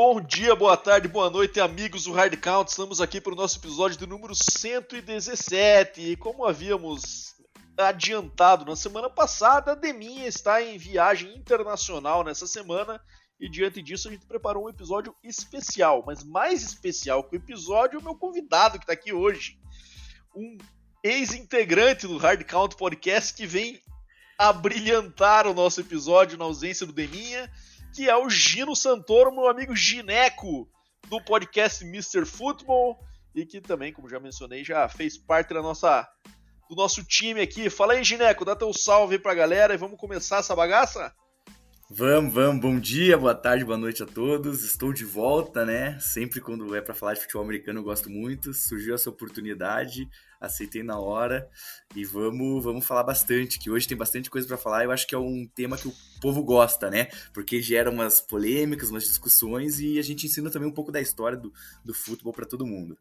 Bom dia, boa tarde, boa noite, amigos do Hard Count. Estamos aqui para o nosso episódio de número 117. E como havíamos adiantado na semana passada, a Deminha está em viagem internacional nessa semana. E diante disso, a gente preparou um episódio especial. Mas mais especial que o episódio, o meu convidado que está aqui hoje. Um ex-integrante do Hard Count Podcast que vem abrilhantar o nosso episódio na ausência do Deminha que é o Gino Santoro, meu amigo Gineco, do podcast Mr. Football, e que também, como já mencionei, já fez parte da nossa, do nosso time aqui. Fala aí, Gineco, dá teu salve pra galera e vamos começar essa bagaça? Vamos, vamos. Bom dia, boa tarde, boa noite a todos. Estou de volta, né? Sempre quando é para falar de futebol americano eu gosto muito. Surgiu essa oportunidade, aceitei na hora e vamos, vamos falar bastante, que hoje tem bastante coisa para falar. Eu acho que é um tema que o povo gosta, né? Porque gera umas polêmicas, umas discussões e a gente ensina também um pouco da história do, do futebol para todo mundo.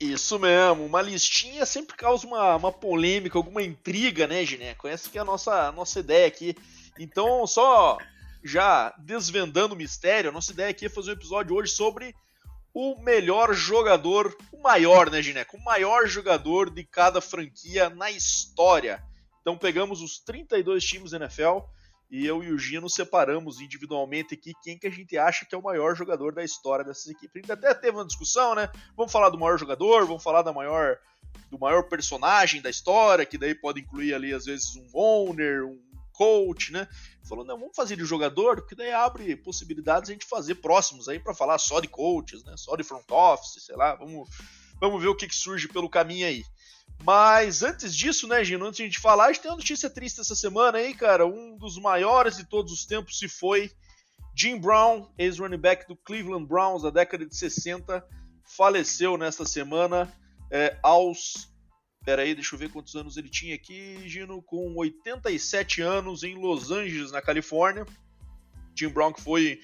Isso mesmo, uma listinha sempre causa uma, uma polêmica, alguma intriga, né, Gineco? Essa que é a nossa, a nossa ideia aqui. Então, só já desvendando o mistério, a nossa ideia aqui é fazer um episódio hoje sobre o melhor jogador, o maior, né, Gineco? O maior jogador de cada franquia na história. Então pegamos os 32 times da NFL e eu e o Gino separamos individualmente aqui quem que a gente acha que é o maior jogador da história dessas equipes. A gente até teve uma discussão, né? Vamos falar do maior jogador, vamos falar da maior do maior personagem da história, que daí pode incluir ali às vezes um owner, um coach, né? Falou, não, vamos fazer de jogador, porque daí abre possibilidades a gente fazer próximos aí para falar só de coaches, né? Só de front office, sei lá, vamos, vamos ver o que, que surge pelo caminho aí. Mas antes disso, né, Gino, antes de a gente falar, a gente tem uma notícia triste essa semana aí, cara. Um dos maiores de todos os tempos se foi. Jim Brown, ex-running back do Cleveland Browns da década de 60, faleceu nesta semana é, aos Pera aí, deixa eu ver quantos anos ele tinha aqui, Gino, com 87 anos em Los Angeles, na Califórnia. Jim Brown que foi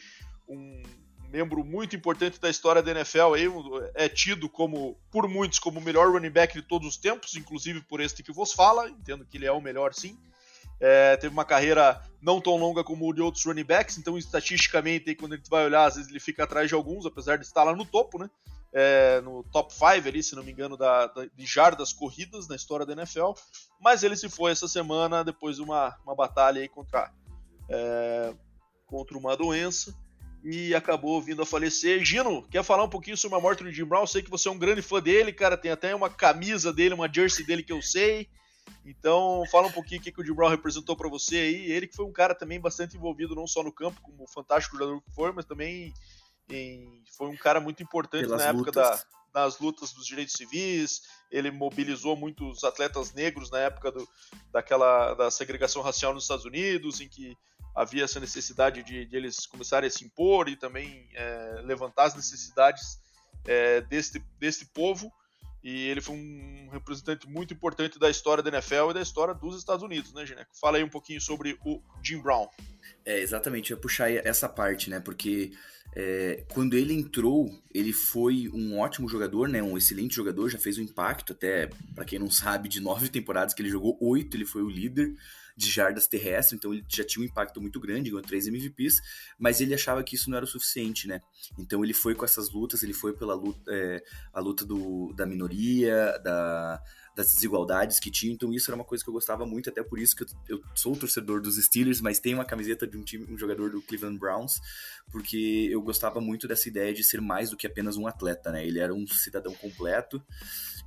um membro muito importante da história da NFL, aí, é tido como por muitos como o melhor running back de todos os tempos, inclusive por este que vos fala, entendo que ele é o melhor sim. É, teve uma carreira não tão longa como o de outros running backs, então estatisticamente, quando a gente vai olhar, às vezes ele fica atrás de alguns, apesar de estar lá no topo, né? É, no top 5 ali, se não me engano, da, da, de jardas corridas na história da NFL, mas ele se foi essa semana depois de uma, uma batalha aí contra, é, contra uma doença e acabou vindo a falecer. Gino, quer falar um pouquinho sobre a morte do Jim Brown? Sei que você é um grande fã dele, cara, tem até uma camisa dele, uma jersey dele que eu sei. Então, fala um pouquinho o que, que o Jim Brown representou para você aí. Ele que foi um cara também bastante envolvido, não só no campo, como fantástico jogador que foi, mas também em, foi um cara muito importante Pelas na época da, das lutas dos direitos civis. Ele mobilizou muitos atletas negros na época do, daquela da segregação racial nos Estados Unidos, em que havia essa necessidade de, de eles começarem a se impor e também é, levantar as necessidades é, deste, deste povo. E ele foi um representante muito importante da história da NFL e da história dos Estados Unidos, né, Gineco? Fala aí um pouquinho sobre o Jim Brown. É, exatamente, eu ia puxar essa parte, né? Porque é, quando ele entrou, ele foi um ótimo jogador, né? Um excelente jogador, já fez um impacto, até para quem não sabe, de nove temporadas que ele jogou, oito ele foi o líder de jardas terrestres, então ele já tinha um impacto muito grande, ganhou três MVPs, mas ele achava que isso não era o suficiente, né? Então ele foi com essas lutas, ele foi pela luta, é, a luta do, da minoria, da das desigualdades que tinha. Então isso era uma coisa que eu gostava muito, até por isso que eu, eu sou torcedor dos Steelers, mas tenho uma camiseta de um time, um jogador do Cleveland Browns, porque eu gostava muito dessa ideia de ser mais do que apenas um atleta, né? Ele era um cidadão completo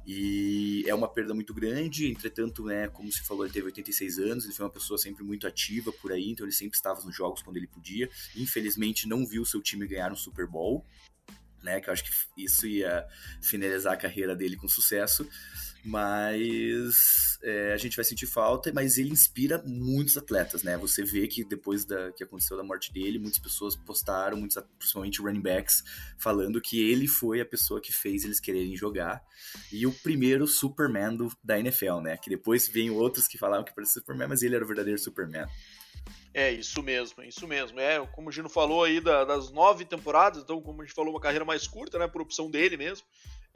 e é uma perda muito grande. Entretanto, né, como se falou, ele teve 86 anos, ele foi uma pessoa sempre muito ativa por aí, então ele sempre estava nos jogos quando ele podia. Infelizmente, não viu seu time ganhar um Super Bowl. Né, que eu acho que isso ia finalizar a carreira dele com sucesso mas é, a gente vai sentir falta, mas ele inspira muitos atletas, né? Você vê que depois da que aconteceu da morte dele, muitas pessoas postaram, muitos, principalmente running backs, falando que ele foi a pessoa que fez eles quererem jogar e o primeiro Superman do, da NFL, né? Que depois vem outros que falavam que parecia Superman, mas ele era o verdadeiro Superman. É, isso mesmo, isso mesmo. É, como o Gino falou aí da, das nove temporadas, então, como a gente falou, uma carreira mais curta, né? Por opção dele mesmo.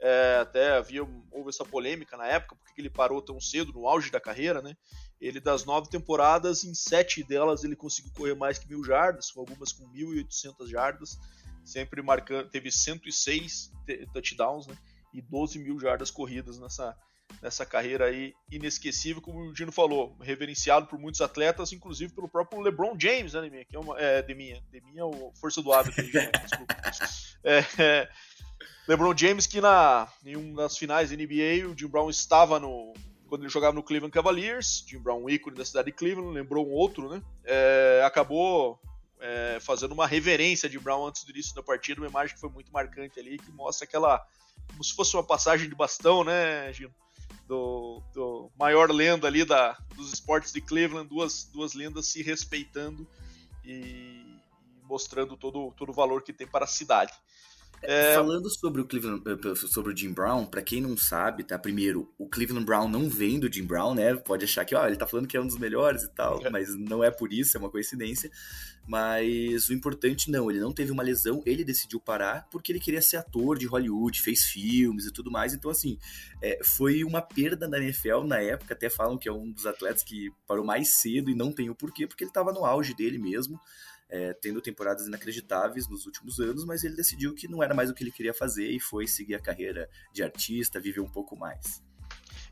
É, até havia houve essa polêmica na época, porque ele parou tão cedo, no auge da carreira, né? Ele, das nove temporadas, em sete delas ele conseguiu correr mais que mil jardas, com algumas com 1.800 jardas. sempre marcando, teve 106 touchdowns, né? E 12 mil jardas corridas nessa, nessa carreira aí inesquecível, como o Dino falou, reverenciado por muitos atletas, inclusive pelo próprio LeBron James, né, Deminha? Que é, uma, é Deminha, Deminha é o força do hábito, desculpa. É, é, LeBron James que na, em uma das finais da NBA, o Jim Brown estava no, quando ele jogava no Cleveland Cavaliers, Jim Brown, ícone da cidade de Cleveland, lembrou um outro, né? É, acabou é, fazendo uma reverência de Brown antes do início da partida, uma imagem que foi muito marcante ali, que mostra aquela. como se fosse uma passagem de bastão, né, Gino? Do, do maior lenda ali da, dos esportes de Cleveland, duas, duas lendas se respeitando e, e mostrando todo, todo o valor que tem para a cidade. É... Falando sobre o Cleveland, eh, sobre o Jim Brown, para quem não sabe, tá? Primeiro, o Cleveland Brown não vem do Jim Brown, né? Pode achar que, ó, ele tá falando que é um dos melhores e tal, é. mas não é por isso, é uma coincidência. Mas o importante não, ele não teve uma lesão, ele decidiu parar porque ele queria ser ator de Hollywood, fez filmes e tudo mais. Então, assim, é, foi uma perda da NFL na época. Até falam que é um dos atletas que parou mais cedo e não tem o porquê, porque ele tava no auge dele mesmo é, tendo temporadas inacreditáveis nos últimos anos, mas ele decidiu que não era mais o que ele queria fazer e foi seguir a carreira de artista, viver um pouco mais.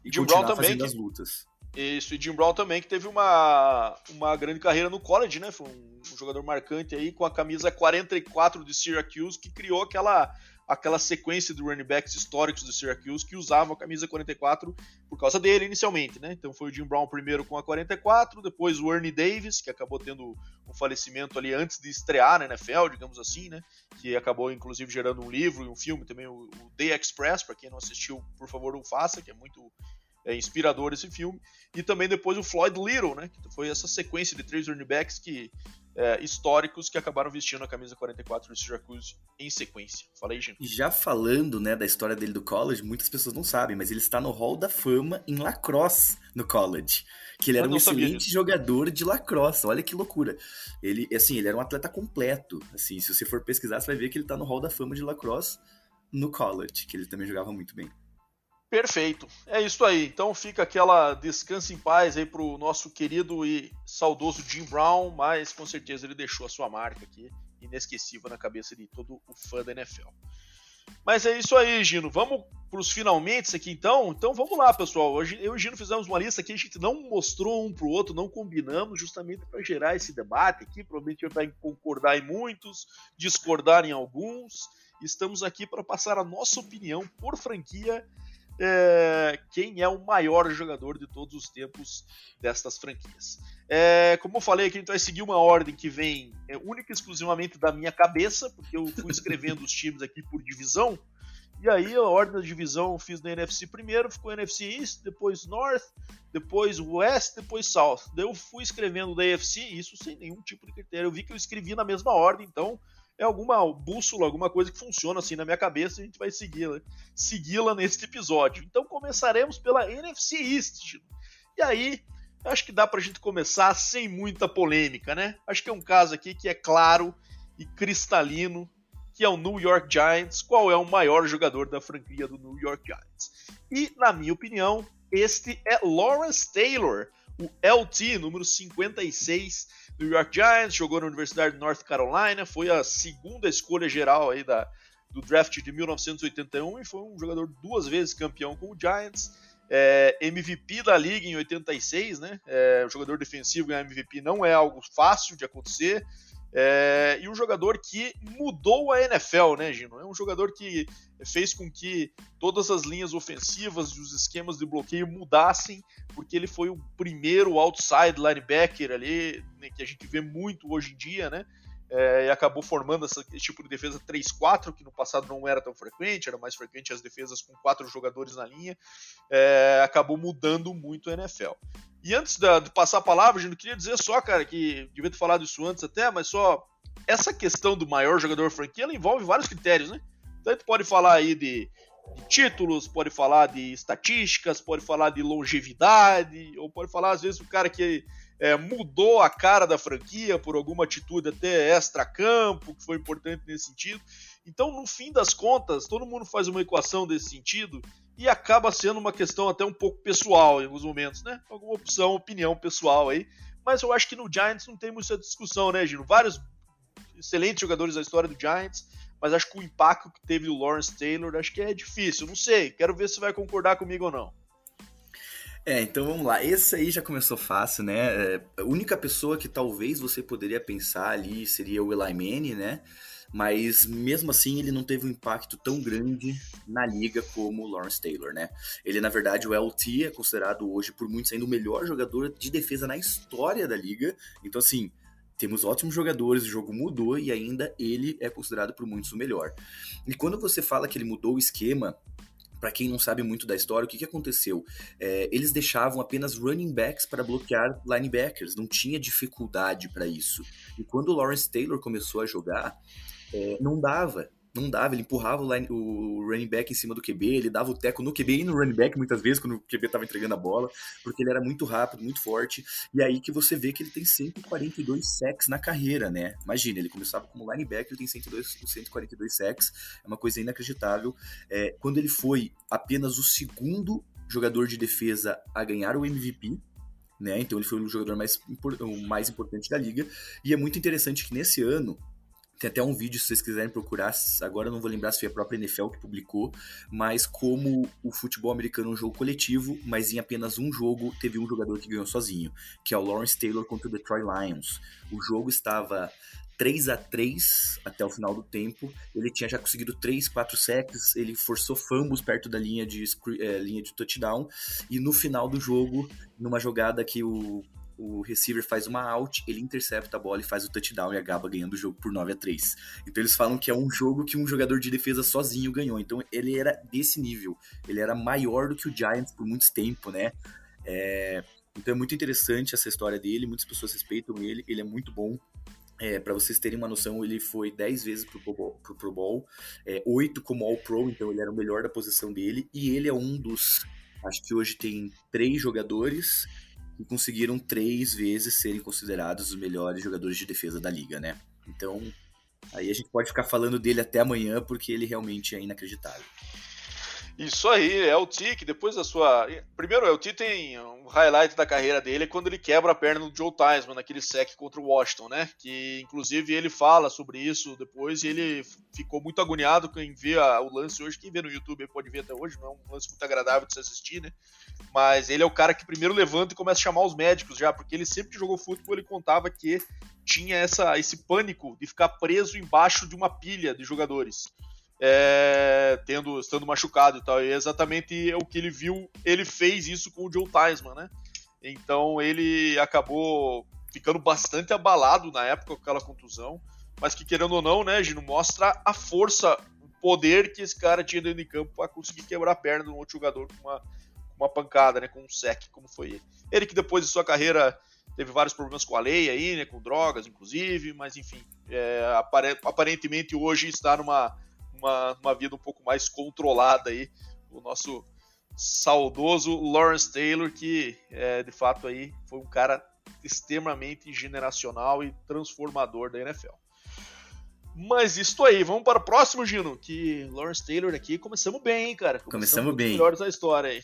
E Jim Brown também que, as lutas. Isso, e Jim Brown também que teve uma, uma grande carreira no college, né? Foi um, um jogador marcante aí com a camisa 44 de Syracuse que criou aquela aquela sequência de running backs históricos do Syracuse que usavam a camisa 44 por causa dele inicialmente, né? Então foi o Jim Brown primeiro com a 44, depois o Ernie Davis, que acabou tendo um falecimento ali antes de estrear na NFL, digamos assim, né? Que acabou inclusive gerando um livro e um filme também, o, Day Express, para quem não assistiu, por favor, não faça, que é muito é, inspirador esse filme. E também depois o Floyd Little, né? Que foi essa sequência de três running backs que é, históricos que acabaram vestindo a camisa 44 do Syracuse em sequência. Falei, gente. E já falando, né, da história dele do college, muitas pessoas não sabem, mas ele está no Hall da Fama em lacrosse no college. Que ele era um excelente jogador de lacrosse. Olha que loucura. Ele, assim, ele era um atleta completo. Assim, se você for pesquisar, você vai ver que ele está no Hall da Fama de lacrosse no college, que ele também jogava muito bem. Perfeito. É isso aí. Então fica aquela descanso em paz aí pro nosso querido e saudoso Jim Brown, mas com certeza ele deixou a sua marca aqui, inesquecível na cabeça de todo o fã da NFL. Mas é isso aí, Gino. Vamos para os finalmente aqui então? Então vamos lá, pessoal. Hoje eu e o Gino fizemos uma lista que a gente não mostrou um para o outro, não combinamos, justamente para gerar esse debate aqui. Provavelmente vai concordar em muitos, discordar em alguns. Estamos aqui para passar a nossa opinião por franquia é, quem é o maior jogador de todos os tempos destas franquias. É, como eu falei aqui, gente vai seguir uma ordem que vem é, única e exclusivamente da minha cabeça, porque eu fui escrevendo os times aqui por divisão. E aí a ordem da divisão eu fiz na NFC primeiro, ficou NFC East, depois North, depois West, depois South. Daí eu fui escrevendo da AFC, isso sem nenhum tipo de critério. Eu vi que eu escrevi na mesma ordem, então é alguma bússola, alguma coisa que funciona assim na minha cabeça e a gente vai segui-la segui-la neste episódio. Então começaremos pela NFC East. E aí, acho que dá pra gente começar sem muita polêmica, né? Acho que é um caso aqui que é claro e cristalino, que é o New York Giants, qual é o maior jogador da franquia do New York Giants. E, na minha opinião, este é Lawrence Taylor, o LT, número 56 New York Giants, jogou na Universidade de North Carolina, foi a segunda escolha geral aí da, do draft de 1981 e foi um jogador duas vezes campeão com o Giants. É, MVP da liga em 86, né? É, jogador defensivo ganhar MVP não é algo fácil de acontecer. É, e um jogador que mudou a NFL, né, Gino? É um jogador que fez com que todas as linhas ofensivas e os esquemas de bloqueio mudassem, porque ele foi o primeiro outside linebacker ali, né, que a gente vê muito hoje em dia, né? É, e acabou formando esse tipo de defesa 3-4, que no passado não era tão frequente, era mais frequente as defesas com quatro jogadores na linha, é, acabou mudando muito a NFL. E antes de, de passar a palavra, eu queria dizer só, cara, que devia ter falado isso antes até, mas só essa questão do maior jogador franquia, ela envolve vários critérios, né? Gente pode falar aí de, de, títulos, pode falar de estatísticas, pode falar de longevidade, ou pode falar às vezes o cara que é, mudou a cara da franquia por alguma atitude até extra-campo, que foi importante nesse sentido. Então, no fim das contas, todo mundo faz uma equação desse sentido e acaba sendo uma questão até um pouco pessoal em alguns momentos, né? Alguma opção, opinião pessoal aí. Mas eu acho que no Giants não tem muita discussão, né, Gino? Vários excelentes jogadores da história do Giants, mas acho que o impacto que teve o Lawrence Taylor, acho que é difícil. Não sei, quero ver se vai concordar comigo ou não. É, então vamos lá. Esse aí já começou fácil, né? É, a única pessoa que talvez você poderia pensar ali seria o Eli Manning, né? Mas mesmo assim ele não teve um impacto tão grande na liga como o Lawrence Taylor, né? Ele, na verdade, o LT é considerado hoje por muitos ainda o melhor jogador de defesa na história da liga. Então, assim, temos ótimos jogadores, o jogo mudou e ainda ele é considerado por muitos o melhor. E quando você fala que ele mudou o esquema, para quem não sabe muito da história, o que, que aconteceu? É, eles deixavam apenas running backs para bloquear linebackers, não tinha dificuldade para isso. E quando o Lawrence Taylor começou a jogar, é, não dava não dava, ele empurrava o, line, o running back em cima do QB, ele dava o teco no QB e no running back muitas vezes, quando o QB estava entregando a bola, porque ele era muito rápido, muito forte, e aí que você vê que ele tem 142 sacks na carreira, né? Imagina, ele começava como linebacker, ele tem 102, 142 sacks, é uma coisa inacreditável. É, quando ele foi apenas o segundo jogador de defesa a ganhar o MVP, né? Então ele foi o jogador mais, o mais importante da liga, e é muito interessante que nesse ano tem até um vídeo, se vocês quiserem procurar, agora eu não vou lembrar se foi a própria NFL que publicou, mas como o futebol americano é um jogo coletivo, mas em apenas um jogo teve um jogador que ganhou sozinho, que é o Lawrence Taylor contra o Detroit Lions. O jogo estava 3 a 3 até o final do tempo. Ele tinha já conseguido 3, 4 sacks, ele forçou fumbles perto da linha de, é, linha de touchdown. E no final do jogo, numa jogada que o o receiver faz uma out, ele intercepta a bola e faz o touchdown e acaba ganhando o jogo por 9 a 3 Então eles falam que é um jogo que um jogador de defesa sozinho ganhou. Então ele era desse nível. Ele era maior do que o Giants por muito tempo, né? É... Então é muito interessante essa história dele, muitas pessoas respeitam ele, ele é muito bom. É, para vocês terem uma noção, ele foi 10 vezes pro Pro Bowl, pro Bowl é, 8 como All-Pro, então ele era o melhor da posição dele, e ele é um dos, acho que hoje tem três jogadores e conseguiram três vezes serem considerados os melhores jogadores de defesa da liga, né? Então, aí a gente pode ficar falando dele até amanhã, porque ele realmente é inacreditável. Isso aí, é o T que depois da sua. Primeiro, é o T tem um highlight da carreira dele é quando ele quebra a perna do Joe Theismann naquele sec contra o Washington, né? Que inclusive ele fala sobre isso depois e ele ficou muito agoniado quem vê o lance hoje. Quem vê no YouTube pode ver até hoje, não é um lance muito agradável de se assistir, né? Mas ele é o cara que primeiro levanta e começa a chamar os médicos já, porque ele sempre que jogou futebol ele contava que tinha essa, esse pânico de ficar preso embaixo de uma pilha de jogadores é, tendo, estando machucado e tal. E é exatamente o que ele viu, ele fez isso com o Joe Theismann, né? Então ele acabou ficando bastante abalado na época com aquela contusão, mas que querendo ou não, né, Gino, mostra a força, o poder que esse cara tinha dentro de campo para conseguir quebrar a perna de um outro jogador com uma, uma pancada, né, com um sec, como foi ele. Ele que depois de sua carreira teve vários problemas com a lei aí, né, com drogas inclusive, mas enfim, é, aparentemente hoje está numa uma, uma vida um pouco mais controlada aí. O nosso saudoso Lawrence Taylor, que é, de fato aí foi um cara extremamente generacional e transformador da NFL. Mas isso aí, vamos para o próximo, Gino, que Lawrence Taylor aqui, começamos bem, hein, cara? Começamos, começamos bem. melhores da história aí.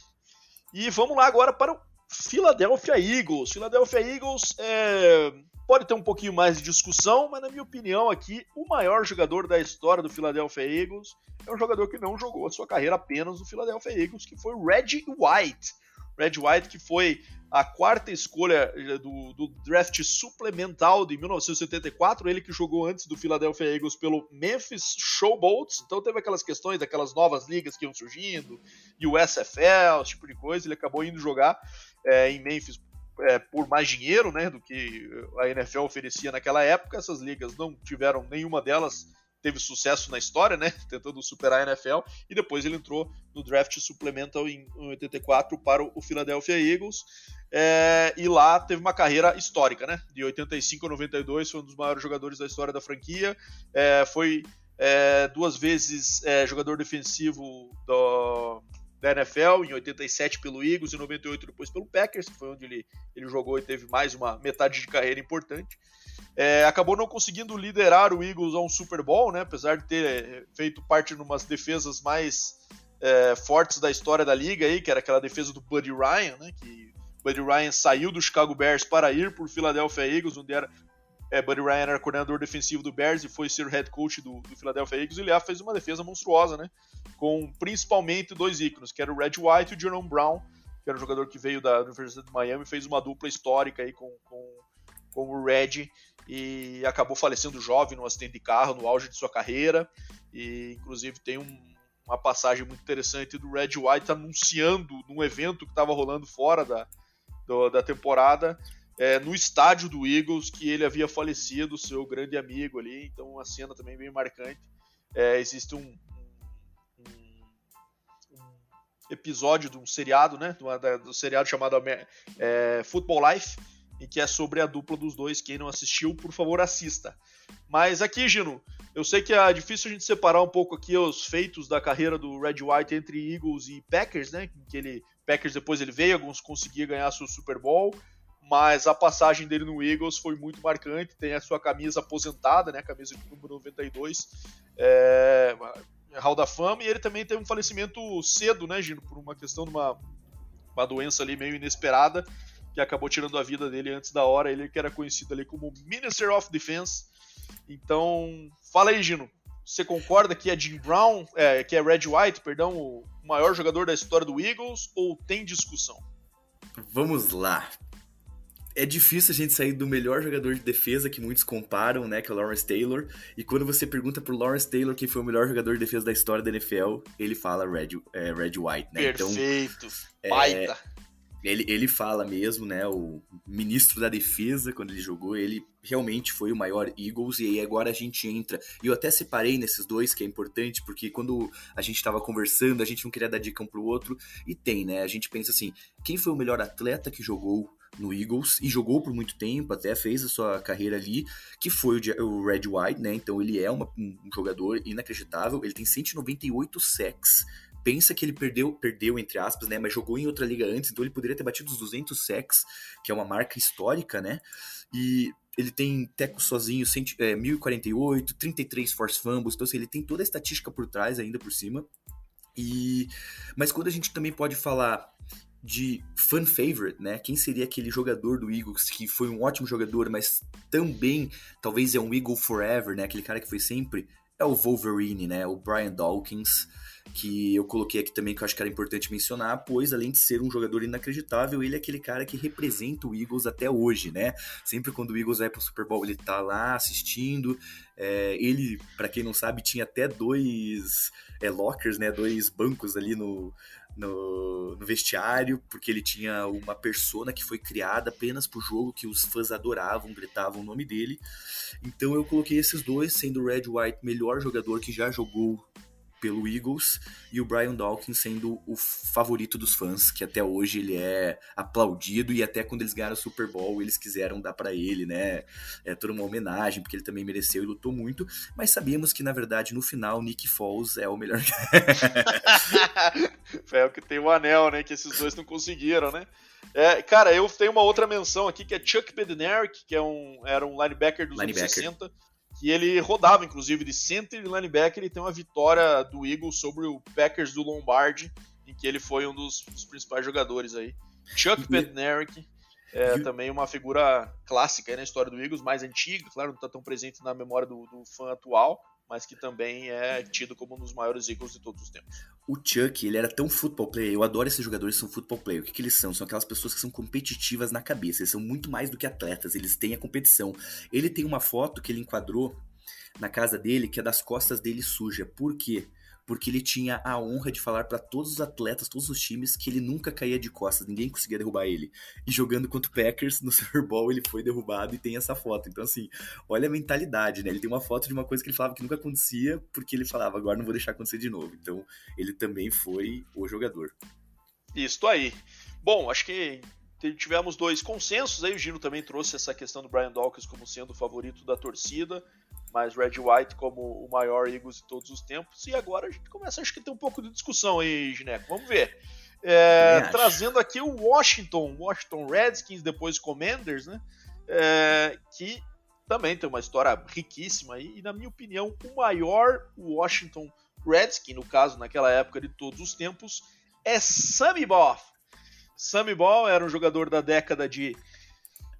E vamos lá agora para o Philadelphia Eagles. Philadelphia Eagles é, Pode ter um pouquinho mais de discussão, mas na minha opinião aqui, o maior jogador da história do Philadelphia Eagles é um jogador que não jogou a sua carreira apenas no Philadelphia Eagles, que foi Reggie White. Red White, que foi a quarta escolha eh, do, do, draft suplemental de 1974, ele que jogou antes do Philadelphia Eagles pelo Memphis Showboats, então teve aquelas questões daquelas novas ligas que iam surgindo, e o SFL, esse tipo de coisa, ele acabou indo jogar é, em Memphis é, por mais dinheiro né, do que a NFL oferecia naquela época. Essas ligas não tiveram nenhuma delas teve sucesso na história, né, tentando superar a NFL, e depois ele entrou no draft suplemental em 84 para o Philadelphia Eagles, é, e lá teve uma carreira histórica, né, de 85 a 92, foi um dos maiores jogadores da história da franquia, é, foi é, duas vezes é, jogador defensivo do, da NFL, em 87 pelo Eagles e 98 depois pelo Packers, que foi onde ele, ele jogou e teve mais uma metade de carreira importante. É, acabou não conseguindo liderar o Eagles a um Super Bowl, né, apesar de ter feito parte de umas defesas mais é, fortes da história da liga, aí, que era aquela defesa do Buddy Ryan, né, que Buddy Ryan saiu do Chicago Bears para ir para o Philadelphia Eagles, onde era é, Buddy Ryan era coordenador defensivo do Bears e foi ser head coach do, do Philadelphia Eagles, ele fez uma defesa monstruosa, né? Com principalmente dois ícones, que era o Red White e o Jerome Brown, que era um jogador que veio da Universidade de Miami, fez uma dupla histórica aí com, com, com o Red e acabou falecendo jovem num acidente de carro no auge de sua carreira. E inclusive tem um, uma passagem muito interessante do Red White anunciando num evento que estava rolando fora da, do, da temporada é, no estádio do Eagles que ele havia falecido, seu grande amigo ali. Então, uma cena também bem marcante. É, existe um, um, um, episódio de um seriado, né? Do, do seriado chamado é, Football Life, em que é sobre a dupla dos dois. Quem não assistiu, por favor, assista. Mas aqui, Gino, eu sei que é difícil a gente separar um pouco aqui os feitos da carreira do Red White entre Eagles e Packers, né? Que ele Packers depois ele veio, alguns conseguia ganhar seu Super Bowl mas a passagem dele no Eagles foi muito marcante. Tem a sua camisa aposentada, né, camisa de número 92, é, Hall da Fama, e ele também teve um falecimento cedo, né, Gino, por uma questão de uma, uma doença ali meio inesperada, que acabou tirando a vida dele antes da hora. Ele que era conhecido ali como Minister of Defense. Então, fala aí, Gino. Você concorda que é Jim Brown, é, que é Red White, perdão, o maior jogador da história do Eagles, ou tem discussão? Vamos lá é difícil a gente sair do melhor jogador de defesa que muitos comparam, né, que é o Lawrence Taylor. E quando você pergunta pro Lawrence Taylor quem foi o melhor jogador de defesa da história da NFL, ele fala Red, é, Red White, né? Então, Perfeito. Então, Baita. É, ele, ele fala mesmo, né? O ministro da defesa, quando ele jogou, ele realmente foi o maior Eagles. E aí agora a gente entra. E eu até separei nesses dois, que é importante, porque quando a gente estava conversando, a gente não queria dar dica um pro outro. E tem, né? A gente pensa assim: quem foi o melhor atleta que jogou no Eagles e jogou por muito tempo, até fez a sua carreira ali, que foi o, Red White, né? Então ele é uma, um jogador inacreditável, ele tem 198 sacks. Pensa que ele perdeu, perdeu entre aspas, né? Mas jogou em outra liga antes, então ele poderia ter batido os 200 sacks, que é uma marca histórica, né? E ele tem teco sozinho, 100, é, 1048, 33 force fumbles, então assim, ele tem toda a estatística por trás ainda por cima. E mas quando a gente também pode falar de fan favorite, né? Quem seria aquele jogador do Eagles que foi um ótimo jogador, mas também talvez é um Eagle forever, né? Aquele cara que foi sempre é o Wolverine, né? O Brian Dawkins, que eu coloquei aqui também que eu acho que era importante mencionar, pois além de ser um jogador inacreditável, ele é aquele cara que representa o Eagles até hoje, né? Sempre quando o Eagles vai pro Super Bowl, ele tá lá assistindo. É, ele, para quem não sabe, tinha até dois é, lockers, né? Dois bancos ali no, no, no, vestiário, porque ele tinha uma persona que foi criada apenas pro jogo, que os fãs adoravam, gritavam o nome dele. Então eu coloquei esses dois, sendo o Red White melhor jogador que já jogou pelo Eagles e o Brian Dawkins sendo o favorito dos fãs, que até hoje ele é aplaudido e até quando eles ganharam o Super Bowl eles quiseram dar para ele, né? É toda uma homenagem porque ele também mereceu e lutou muito, mas sabíamos que na verdade no final Nick Foles é o melhor. é o que tem o anel, né? Que esses dois não conseguiram, né? É, cara, eu tenho uma outra menção aqui que é Chuck Bednarik, que é um, era um linebacker dos linebacker. anos 60 que ele rodava, inclusive, de center e linebacker. Ele tem uma vitória do Eagles sobre o Packers do Lombardi, em que ele foi um dos, dos principais jogadores aí. Chuck Bednarik, é também uma figura clássica na história do Eagles, mais antiga, claro, não está tão presente na memória do, do fã atual, mas que também é tido como um dos maiores Eagles de todos os tempos. O Chuck, ele era tão football player, eu adoro esses jogadores que são football player. O que, que eles são? São aquelas pessoas que são competitivas na cabeça, eles são muito mais do que atletas, eles têm a competição. Ele tem uma foto que ele enquadrou na casa dele que é das costas dele suja. Por quê? Porque ele tinha a honra de falar para todos os atletas, todos os times, que ele nunca caía de costas, ninguém conseguia derrubar ele. E jogando contra o Packers no Super Bowl, ele foi derrubado e tem essa foto. Então, assim, olha a mentalidade, né? Ele tem uma foto de uma coisa que ele falava que nunca acontecia, porque ele falava, agora não vou deixar acontecer de novo. Então, ele também foi o jogador. Isso aí. Bom, acho que tivemos dois consensos aí. O Gino também trouxe essa questão do Brian Dawkins como sendo o favorito da torcida mas Red White como o maior Eagles de todos os tempos. E agora a gente começa, acho que tem um pouco de discussão aí, Gineco. Vamos ver. É, trazendo aqui o Washington, Washington Redskins, depois Commanders, né? É, que também tem uma história riquíssima aí, e na minha opinião, o maior Washington Redskins, no caso, naquela época de todos os tempos, é Sammy Ball. Sammy Ball era um jogador da década de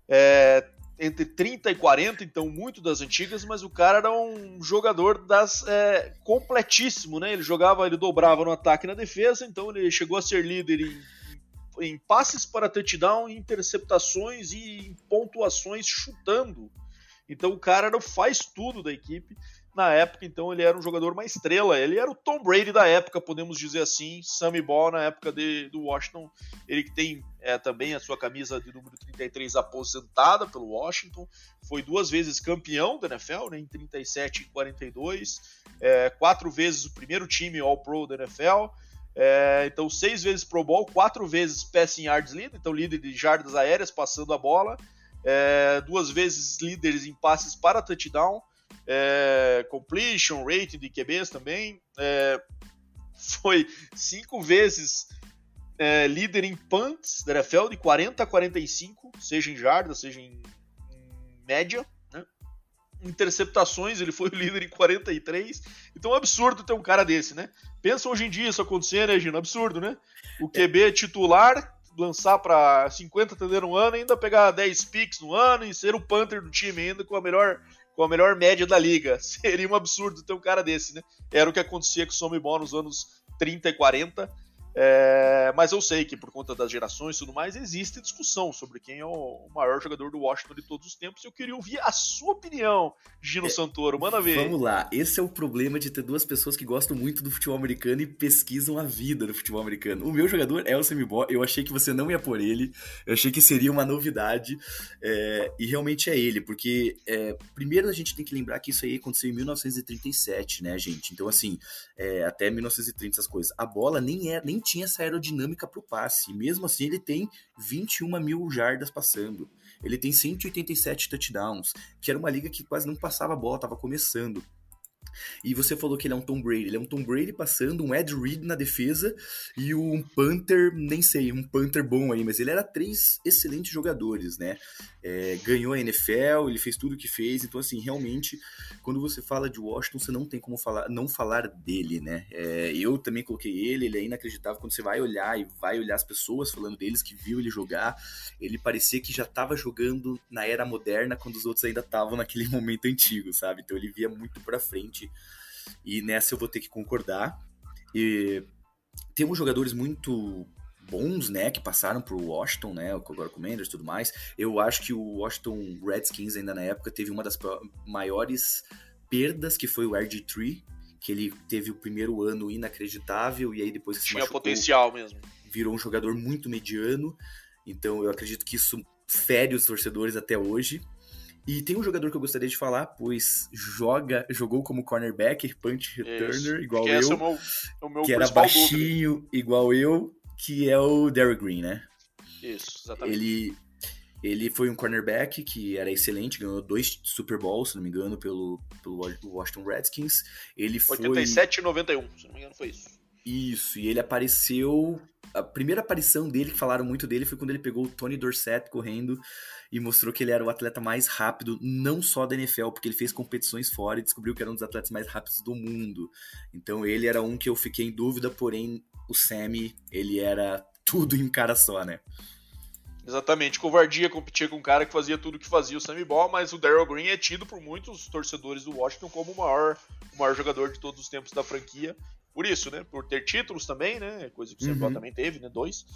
é, entre 30 e 40, então muito das antigas, mas o cara era um jogador das é, completíssimo, né? Ele jogava, ele dobrava no ataque e na defesa, então ele chegou a ser líder em, em passes para touchdown, interceptações e em pontuações chutando. Então o cara era o faz tudo da equipe na época, então ele era um jogador uma estrela. Ele era o Tom Brady da época, podemos dizer assim. Sammy Ball na época de, do Washington. Ele que tem é, também a sua camisa de número 33 aposentada pelo Washington. Foi duas vezes campeão da NFL, né, em 37 e 42. É, quatro vezes o primeiro time All-Pro da NFL. É, então, seis vezes Pro Bowl, quatro vezes Passing Yards Leader, então líder de jardas aéreas passando a bola. É, duas vezes líderes em passes para touchdown é, completion, rating de QBs também. É, foi cinco vezes é, líder em punts da NFL, de 40 a 45, seja em jardas, seja em, em média. Né? Interceptações, ele foi o líder em 43. Então é um absurdo ter um cara desse, né? Pensa hoje em dia isso acontecer, né, Gino? Absurdo, né? O QB titular lançar para 50 atender um ano, ainda pegar 10 picks no ano e ser o punter do time ainda com a melhor com a melhor média da liga. Seria um absurdo ter um cara desse, né? Era o que acontecia com o Somi nos anos 30 e 40. É, mas eu sei que por conta das gerações e tudo mais, existe discussão sobre quem é o maior jogador do Washington de todos os tempos. Eu queria ouvir a sua opinião, Gino é, Santoro. Manda ver. Vamos lá. Esse é o problema de ter duas pessoas que gostam muito do futebol americano e pesquisam a vida do futebol americano. O meu jogador é o Semibó. Eu achei que você não ia por ele. Eu achei que seria uma novidade. É, e realmente é ele, porque é, primeiro a gente tem que lembrar que isso aí aconteceu em 1937, né, gente? Então, assim, é, até 1930 essas coisas. A bola nem é nem tinha essa aerodinâmica para o passe. mesmo assim, ele tem 21 mil jardas passando. Ele tem 187 touchdowns, que era uma liga que quase não passava bola, estava começando. E você falou que ele é um Tom Brady. Ele é um Tom Brady passando, um Ed Reed na defesa e um Panther, nem sei, um Panther bom aí, mas ele era três excelentes jogadores, né? É, ganhou a NFL, ele fez tudo o que fez, então assim, realmente, quando você fala de Washington, você não tem como falar, não falar dele, né? É, eu também coloquei ele, ele é inacreditável quando você vai olhar e vai olhar as pessoas falando deles que viu ele jogar, ele parecia que já estava jogando na era moderna quando os outros ainda estavam naquele momento antigo, sabe? Então ele via muito para frente e nessa eu vou ter que concordar. E temos jogadores muito bons, né, que passaram pro Washington, né, agora Commanders e tudo mais. Eu acho que o Washington Redskins ainda na época teve uma das maiores perdas, que foi o RG3, que ele teve o primeiro ano inacreditável e aí depois Tinha machucou, potencial mesmo. Virou um jogador muito mediano. Então eu acredito que isso fere os torcedores até hoje. E tem um jogador que eu gostaria de falar, pois joga, jogou como cornerback, punch returner, igual que eu, é o meu, o meu que era baixinho, dúvida. igual eu, que é o Derrick Green, né? Isso, exatamente. Ele, ele foi um cornerback que era excelente, ganhou dois Super Bowls, se não me engano, pelo, pelo Washington Redskins. Ele 87 foi... e 91, se não me engano, foi isso. Isso, e ele apareceu. A primeira aparição dele, que falaram muito dele, foi quando ele pegou o Tony Dorsett correndo e mostrou que ele era o atleta mais rápido, não só da NFL, porque ele fez competições fora e descobriu que era um dos atletas mais rápidos do mundo. Então ele era um que eu fiquei em dúvida, porém o Sammy, ele era tudo em um cara só, né? Exatamente, covardia competia com um cara que fazia tudo que fazia o Sammy Ball, mas o Daryl Green é tido por muitos torcedores do Washington como o maior, o maior jogador de todos os tempos da franquia. Por isso, né? Por ter títulos também, né? Coisa que o Sammy uhum. Também teve, né? Dois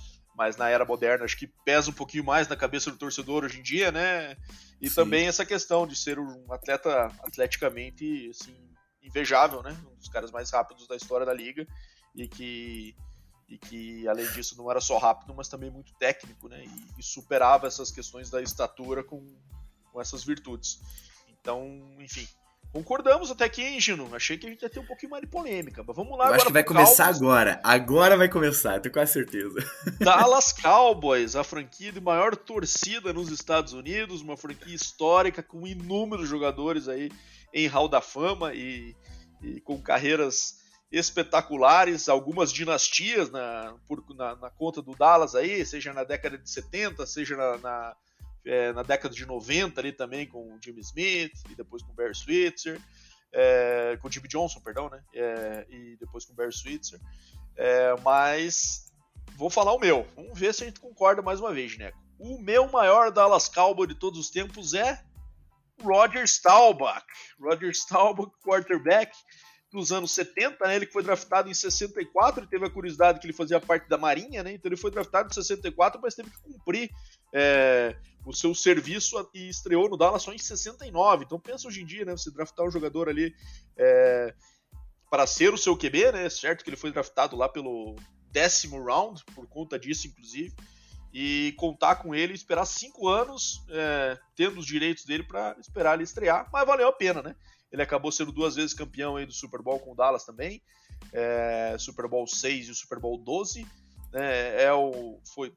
mas na era moderna acho que pesa um pouquinho mais na cabeça do torcedor hoje em dia, né? E Sim. também essa questão de ser um atleta atleticamente assim, invejável, né? Um dos caras mais rápidos da história da liga e que e que além disso não era só rápido, mas também muito técnico, né? E, e superava essas questões da estatura com, com essas virtudes. Então, enfim, Concordamos até aqui, hein, Gino? Achei que a gente ia ter um pouquinho mais de polêmica. Mas vamos lá eu agora. Acho que vai começar Cowboys. agora. Agora vai começar, eu tenho quase certeza. Dallas Cowboys, a franquia de maior torcida nos Estados Unidos, uma franquia histórica com inúmeros jogadores aí em Hall da Fama e, e com carreiras espetaculares, algumas dinastias na, por, na, na, conta do Dallas aí, seja na década de 70, seja na, na é, na década de 90 ali também com o Jimmy Smith e depois com o Barry Switzer, é, com o Jimmy Johnson, perdão, né? É, e depois com o Barry Switzer. É, mas vou falar o meu. Vamos ver se a gente concorda mais uma vez, né? o meu maior Dallas Cowboy de todos os tempos é Roger Staubach. Roger Staubach, quarterback dos anos 70, né? Ele foi draftado em 64, teve a curiosidade que ele fazia parte da Marinha, né? Então ele foi draftado em 64, mas teve que cumprir é, o seu serviço e estreou no Dallas só em 69. Então pensa hoje em dia, né? Você draftar um jogador ali é, para ser o seu QB, né? Certo que ele foi draftado lá pelo décimo round, por conta disso, inclusive. E contar com ele, esperar cinco anos, é, tendo os direitos dele para esperar ele estrear, mas valeu a pena, né? Ele acabou sendo duas vezes campeão aí do Super Bowl com o Dallas também, é, Super Bowl 6 e o Super Bowl 12. Né? É o, foi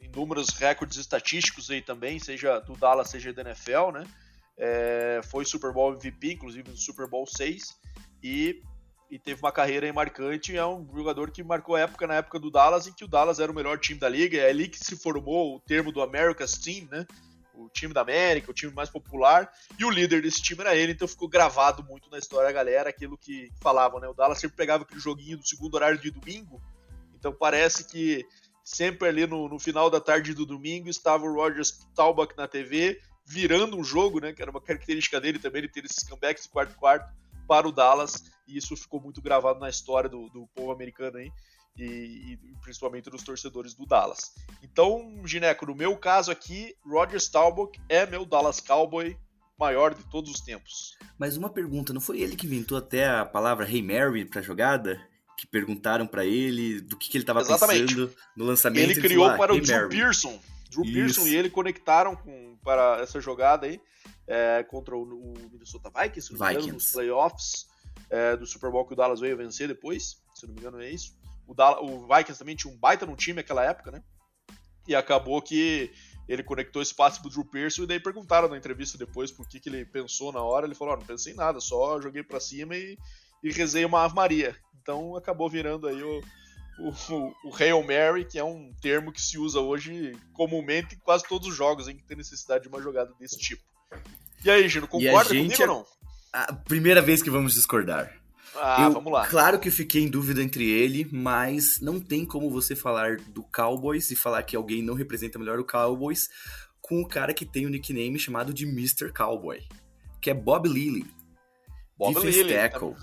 inúmeros recordes estatísticos aí também, seja do Dallas, seja da NFL, né? É, foi Super Bowl MVP, inclusive no Super Bowl 6, e, e teve uma carreira marcante. É um jogador que marcou época na época do Dallas, em que o Dallas era o melhor time da liga. É ali que se formou o termo do America's Team, né? O time da América, o time mais popular, e o líder desse time era ele, então ficou gravado muito na história da galera aquilo que falavam, né? O Dallas sempre pegava aquele joguinho do segundo horário de domingo, então parece que sempre ali no, no final da tarde do domingo estava o Roger Staubach na TV, virando um jogo, né? Que era uma característica dele também, ele ter esses comebacks de quarto-quarto para o Dallas, e isso ficou muito gravado na história do, do povo americano aí, e, e, principalmente dos torcedores do Dallas. Então, Gineco, no meu caso aqui, Roger Staubach é meu Dallas Cowboy maior de todos os tempos. Mas uma pergunta, não foi ele que inventou até a palavra Hey Mary para jogada? que perguntaram para ele do que, que ele estava pensando no lançamento. Ele, ele criou falou, ah, para o Drew Pearson. Drew Isso. Pearson e ele conectaram com, para essa jogada aí é, contra o, o, Minnesota Vikings, se não me engano, nos playoffs é, do Super Bowl que o Dallas veio vencer depois, se não me engano é isso. O, Dallas, o Vikings também tinha um baita no time naquela época, né? E acabou que ele conectou esse passe pro Drew Pearson e daí perguntaram na entrevista depois por que, que ele pensou na hora. Ele falou: oh, não pensei em nada, só joguei para cima e, e rezei uma Ave Maria. Então acabou virando aí o, o, o, Hail Mary, que é um termo que se usa hoje comumente em quase todos os jogos em que tem necessidade de uma jogada desse tipo. E aí, Gino, concorda gente, comigo ou não? A primeira vez que vamos discordar. Ah, eu, vamos lá. Claro que eu fiquei em dúvida entre ele, mas não tem como você falar do Cowboys e falar que alguém não representa melhor o Cowboys com o cara que tem o nickname chamado de Mr. Cowboy, que é Bob Lilly. Bob Lilly.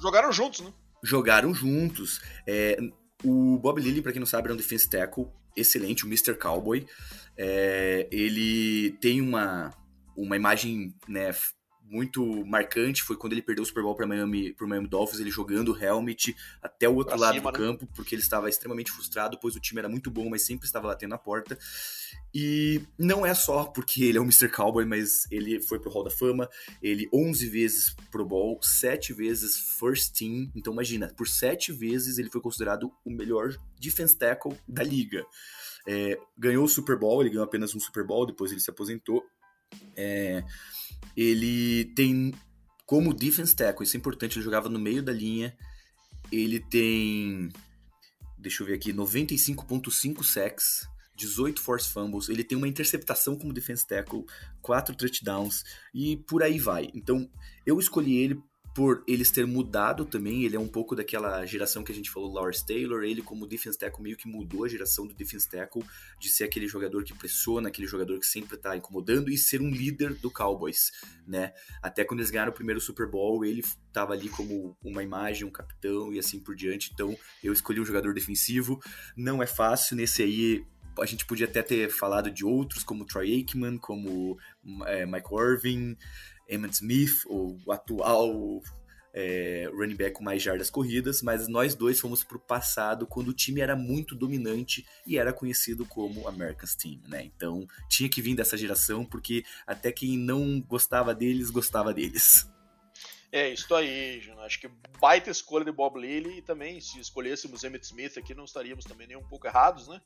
Jogaram juntos, né? jogaram juntos. É, o Bob Lilly, para quem não sabe, era um defense tackle excelente, o Mr. Cowboy. É, ele tem uma, uma imagem né, muito marcante foi quando ele perdeu o Super Bowl para Miami, pro Miami Dolphins, ele jogando o helmet até o outro pra lado cima, do né? campo, porque ele estava extremamente frustrado, pois o time era muito bom, mas sempre estava batendo na porta. E não é só porque ele é o Mr. Cowboy, mas ele foi pro Hall da Fama, ele 11 vezes Pro Bowl, 7 vezes First Team, então imagina, por 7 vezes ele foi considerado o melhor defense tackle da liga. É, ganhou o Super Bowl, ele ganhou apenas um Super Bowl, depois ele se aposentou. É, ele tem como defense tackle, isso é importante, ele jogava no meio da linha. Ele tem deixa eu ver aqui, 95.5 sacks, 18 force fumbles, ele tem uma interceptação como defense tackle, 4 touchdowns e por aí vai. Então, eu escolhi ele por eles ter mudado também, ele é um pouco daquela geração que a gente falou, Lawrence Taylor, ele como defense tackle meio que mudou a geração do defense tackle, de ser aquele jogador que pressiona, aquele jogador que sempre tá incomodando e ser um líder do Cowboys, né? Até quando eles ganharam o primeiro Super Bowl, ele tava ali como uma imagem, um capitão e assim por diante, então eu escolhi um jogador defensivo, não é fácil, nesse aí a gente podia até ter falado de outros, como Troy Aikman, como é, Mike Irving, Emmett Smith, o atual é, running back com mais jardas corridas, mas nós dois fomos para o passado quando o time era muito dominante e era conhecido como America's Team, né? Então tinha que vir dessa geração porque até quem não gostava deles gostava deles. É, isso aí, Jano. Acho que baita escolha de Bob Lilly e também, se escolhêssemos Emmett Smith aqui, não estaríamos também nem um pouco errados, né?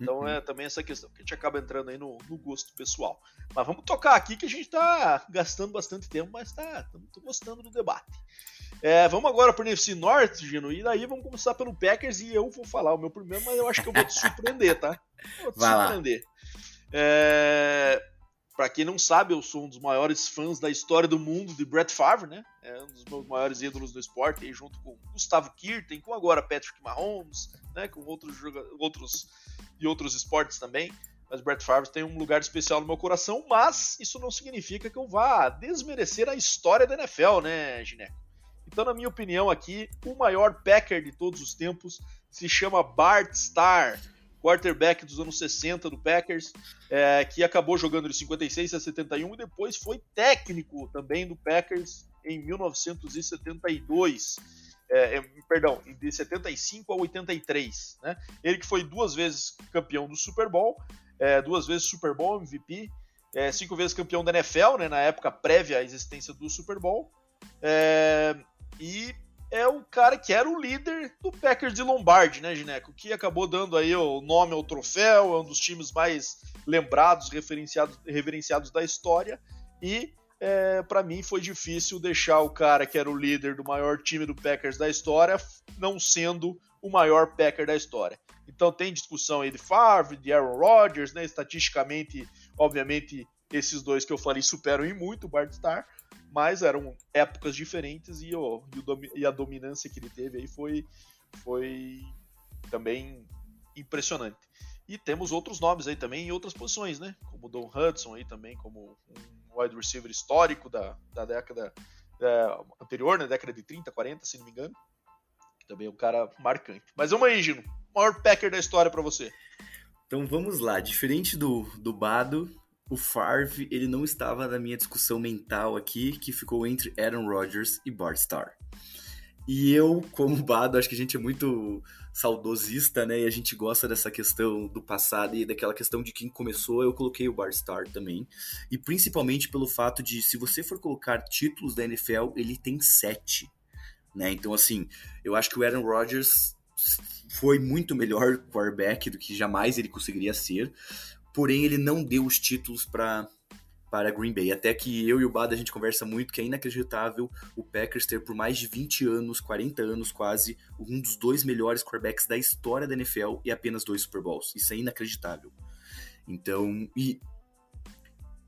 Então uhum. é também essa questão que a gente acaba entrando aí no, no, gosto pessoal. Mas vamos tocar aqui que a gente tá gastando bastante tempo, mas tá, tô gostando do debate. É, vamos agora pro NFC Norte, Gino, e daí vamos começar pelo Packers e eu vou falar o meu primeiro, mas eu acho que eu vou te surpreender, tá? vou te Vai surpreender. É, para quem não sabe, eu sou um dos maiores fãs da história do mundo de Brett Favre, né? É um dos meus maiores ídolos do esporte, junto com Gustavo Kirten, com agora Patrick Mahomes, né? Com outros, outros e outros esportes também. mas Brett Favre tem um lugar especial no meu coração, mas isso não significa que eu vá desmerecer a história da NFL, né, Gineco? Então, na minha opinião aqui, o maior Packer de todos os tempos se chama Bart Starr, quarterback dos anos 60 do Packers, é, que acabou jogando de 56 a 71 e depois foi técnico também do Packers em 1972. É, é, perdão, de 75 a 83. Né? Ele que foi duas vezes campeão do Super Bowl, é, duas vezes Super Bowl MVP, é, cinco vezes campeão da NFL, né, na época prévia à existência do Super Bowl. É, e é o cara que era o líder do Packers de Lombardi, né, Gineco? Que acabou dando aí o nome ao troféu, é um dos times mais lembrados, referenciados, reverenciados da história. E é, para mim foi difícil deixar o cara que era o líder do maior time do Packers da história não sendo o maior Packer da história. Então tem discussão aí de Favre, de Aaron Rodgers, né? Estatisticamente, obviamente, esses dois que eu falei superam em muito o Bart Starr, mas eram épocas diferentes e, oh, e, a dominância que ele teve aí foi, foi também impressionante. E temos outros nomes aí também em outras posições, né? Como Don Hudson aí também, como um wide receiver histórico da, da década é, anterior, na né? década de 30, 40, se não me engano. Também é um cara marcante. Mas vamos aí, Gino. Maior Packer da história para você. Então vamos lá. Diferente do, do Bado, o Favre ele não estava na minha discussão mental aqui, que ficou entre Aaron Rodgers e Bart Starr. E eu, como Bado, acho que a gente é muito saudosista, né? E a gente gosta dessa questão do passado e daquela questão de quem começou. Eu coloquei o Bar Star também. E principalmente pelo fato de, se você for colocar títulos da NFL, ele tem sete. Né? Então, assim, eu acho que o Aaron Rodgers foi muito melhor quarterback do que jamais ele conseguiria ser. Porém, ele não deu os títulos para para Green Bay. Até que eu e o Bada a gente conversa muito que é inacreditável o Packers ter por mais de 20 anos, 40 anos quase, um dos dois melhores quarterbacks da história da NFL e apenas dois Super Bowls. Isso é inacreditável. Então, e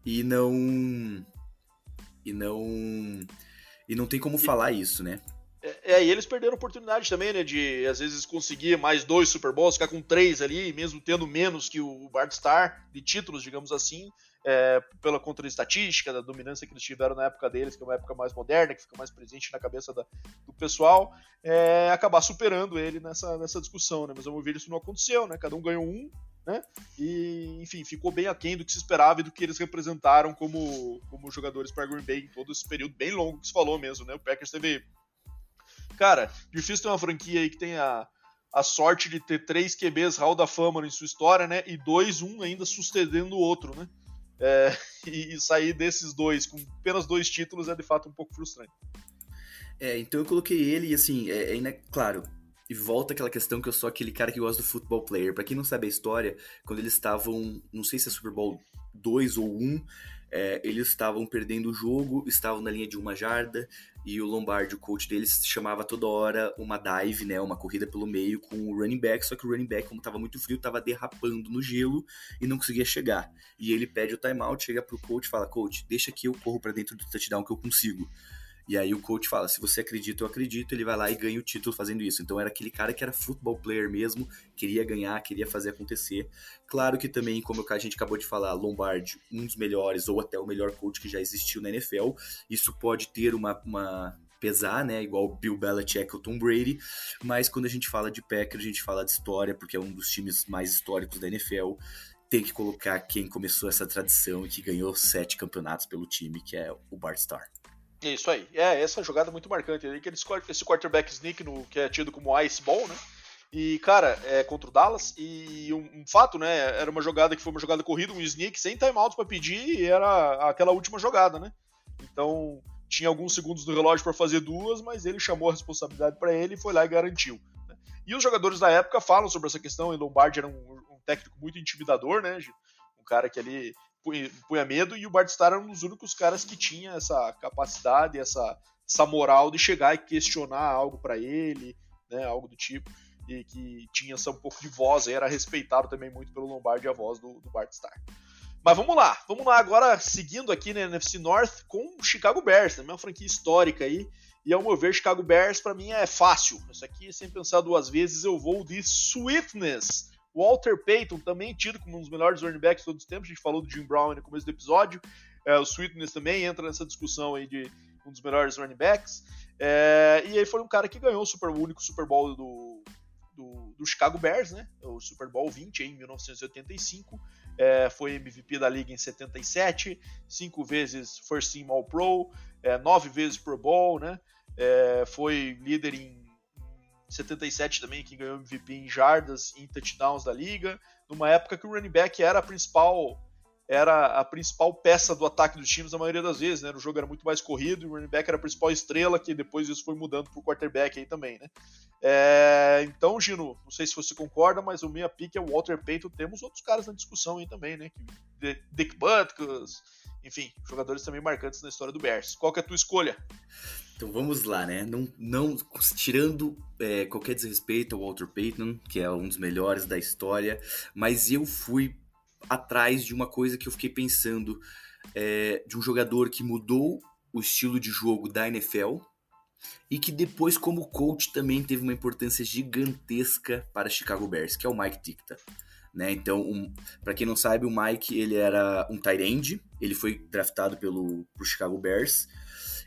e não e não e não tem como falar isso, né? É, é, e eles perderam oportunidade também, né? De às vezes conseguir mais dois Super Bowls, ficar com três ali, mesmo tendo menos que o Bart de títulos, digamos assim é, pela conta de estatística, da dominância que eles tiveram na época deles, que é uma época mais moderna, que fica mais presente na cabeça da, do pessoal, é, acabar superando ele nessa, nessa discussão, né? Mas vamos ver isso não aconteceu, né? Cada um ganhou um, né? E, enfim, ficou bem aquém do que se esperava e do que eles representaram como, como jogadores para Green Bay em todo esse período bem longo que se falou mesmo, né? O Packers teve. Cara, difícil ter uma franquia aí que tenha a sorte de ter três QBs Hall da Fama em sua história, né? E dois, um ainda sucedendo o outro, né? É, e, sair desses dois com apenas dois títulos é de fato um pouco frustrante. É, então eu coloquei ele e assim, é, é claro, e volta aquela questão que eu sou aquele cara que gosta do football player. Para quem não sabe a história, quando eles estavam, não sei se é Super Bowl 2 ou 1, é, eles estavam perdendo o jogo, estavam na linha de uma jarda, e o Lombardi, o coach deles, chamava toda hora uma dive, né, uma corrida pelo meio com o running back, só que o running back, como estava muito frio, estava derrapando no gelo e não conseguia chegar. E ele pede o timeout, chega pro coach e fala, coach, deixa que eu corro para dentro do touchdown que eu consigo. E aí o coach fala: se você acredita, eu acredito. Ele vai lá e ganha o título fazendo isso. Então era aquele cara que era football player mesmo, queria ganhar, queria fazer acontecer. Claro que também, como a gente acabou de falar, Lombardi, um dos melhores ou até o melhor coach que já existiu na NFL. Isso pode ter uma, uma pesar, né? Igual Bill Belichick ou Tom Brady. Mas quando a gente fala de Packers, a gente fala de história, porque é um dos times mais históricos da NFL. Tem que colocar quem começou essa tradição e que ganhou sete campeonatos pelo time, que é o Bart Starr. Isso aí. É, essa jogada é muito marcante. Ele esse quarterback sneak no, que é tido como ice ball, né? E, cara, é contra o Dallas. E um, um, fato, né? Era uma jogada que foi uma jogada corrida, um sneak, sem timeout para pedir, e era aquela última jogada, né? Então, tinha alguns segundos do relógio para fazer duas, mas ele chamou a responsabilidade para ele e foi lá e garantiu. Né? E os jogadores da época falam sobre essa questão. E Lombardi era um, um técnico muito intimidador, né? Um cara que ali punha medo, e o Bart Starr era um dos únicos caras que tinha essa capacidade, essa, essa moral de chegar e questionar algo para ele, né, algo do tipo, e que tinha essa um pouco de voz, e era respeitado também muito pelo Lombardi a voz do, do Bart Starr. Mas vamos lá, vamos lá agora, seguindo aqui na NFC North com o Chicago Bears, também uma franquia histórica aí, e ao meu ver, Chicago Bears para mim é fácil. Isso aqui, sem pensar duas vezes, eu vou de Sweetness Walter Payton, também tido como um dos melhores running backs de todos os tempos, a gente falou do Jim Brown no começo do episódio. É, o Sweetness também entra nessa discussão aí de um dos melhores running backs. É, e aí foi um cara que ganhou o, super, o único Super Bowl do, do, do, Chicago Bears, né? O Super Bowl 20 em 1985. É, foi MVP da liga em 77, cinco vezes First Team All Pro, é, nove vezes Pro Bowl, né? É, foi líder em 77 também, que ganhou MVP em jardas e em touchdowns da liga, numa época que o running back era a principal era a principal peça do ataque dos times na maioria das vezes, né? O jogo era muito mais corrido e o running back era a principal estrela, que depois isso foi mudando pro quarterback aí também, né? É, então, Gino, não sei se você concorda, mas o minha pick é o Walter Payton. Temos outros caras na discussão aí também, né? Dick Butkus, enfim, jogadores também marcantes na história do Bears. Qual que é a tua escolha? Então vamos lá, né? Não, não tirando é, qualquer desrespeito ao Walter Payton, que é um dos melhores da história, mas eu fui atrás de uma coisa que eu fiquei pensando, é, de um jogador que mudou o estilo de jogo da NFL e que depois, como coach, também teve uma importância gigantesca para Chicago Bears, que é o Mike Dicta. Né? Então, um, para quem não sabe, o Mike ele era um tight end, ele foi draftado pelo pro Chicago Bears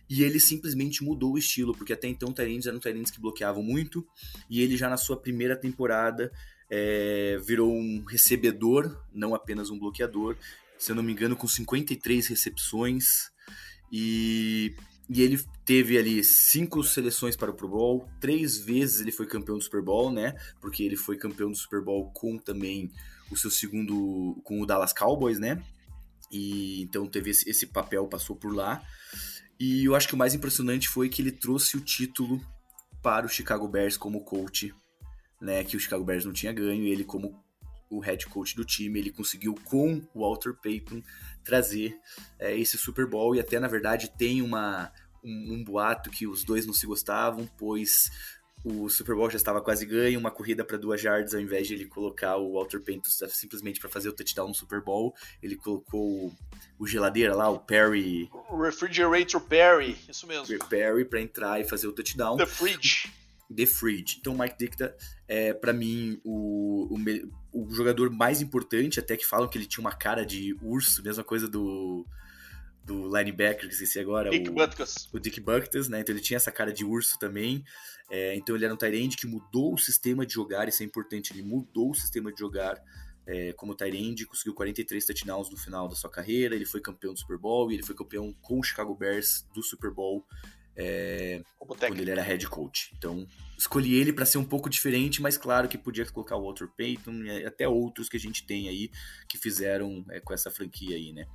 e ele simplesmente mudou o estilo, porque até então ends eram ends que bloqueavam muito e ele já na sua primeira temporada é, virou um recebedor, não apenas um bloqueador, se eu não me engano, com 53 recepções. E, e ele teve ali cinco seleções para o Pro Bowl, três vezes ele foi campeão do Super Bowl, né? Porque ele foi campeão do Super Bowl com também o seu segundo, com o Dallas Cowboys, né? E então teve esse, esse papel, passou por lá. E eu acho que o mais impressionante foi que ele trouxe o título para o Chicago Bears como coach né, que o Chicago Bears não tinha ganho, e ele como o head coach do time, ele conseguiu com o Walter Payton trazer é, esse Super Bowl. E até na verdade tem uma um, um, boato que os dois não se gostavam, pois o Super Bowl já estava quase ganho, uma corrida para duas yards, ao invés de ele colocar o Walter Payton simplesmente para fazer o touchdown no Super Bowl, ele colocou o geladeira lá, o Perry. O refrigerator Perry, isso mesmo. Perry para entrar e fazer o touchdown. The Fridge. The Fridge. Então, o Mike Dicta é, para mim, o, o, o, jogador mais importante, até que falam que ele tinha uma cara de urso, mesma coisa do, do linebacker, que esqueci agora. Dick o, Butkus. O Dick Butkus, né? Então ele tinha essa cara de urso também. É, então ele era um Tyrande que mudou o sistema de jogar, isso é importante, ele mudou o sistema de jogar é, como Tyrande, conseguiu 43 touchdowns no final da sua carreira, ele foi campeão do Super Bowl e ele foi campeão com o Chicago Bears do Super Bowl é, quando ele era head coach. Então, escolhi ele para ser um pouco diferente, mas claro que podia colocar o Walter Payton e até outros que a gente tem aí que fizeram é, com essa franquia aí, né?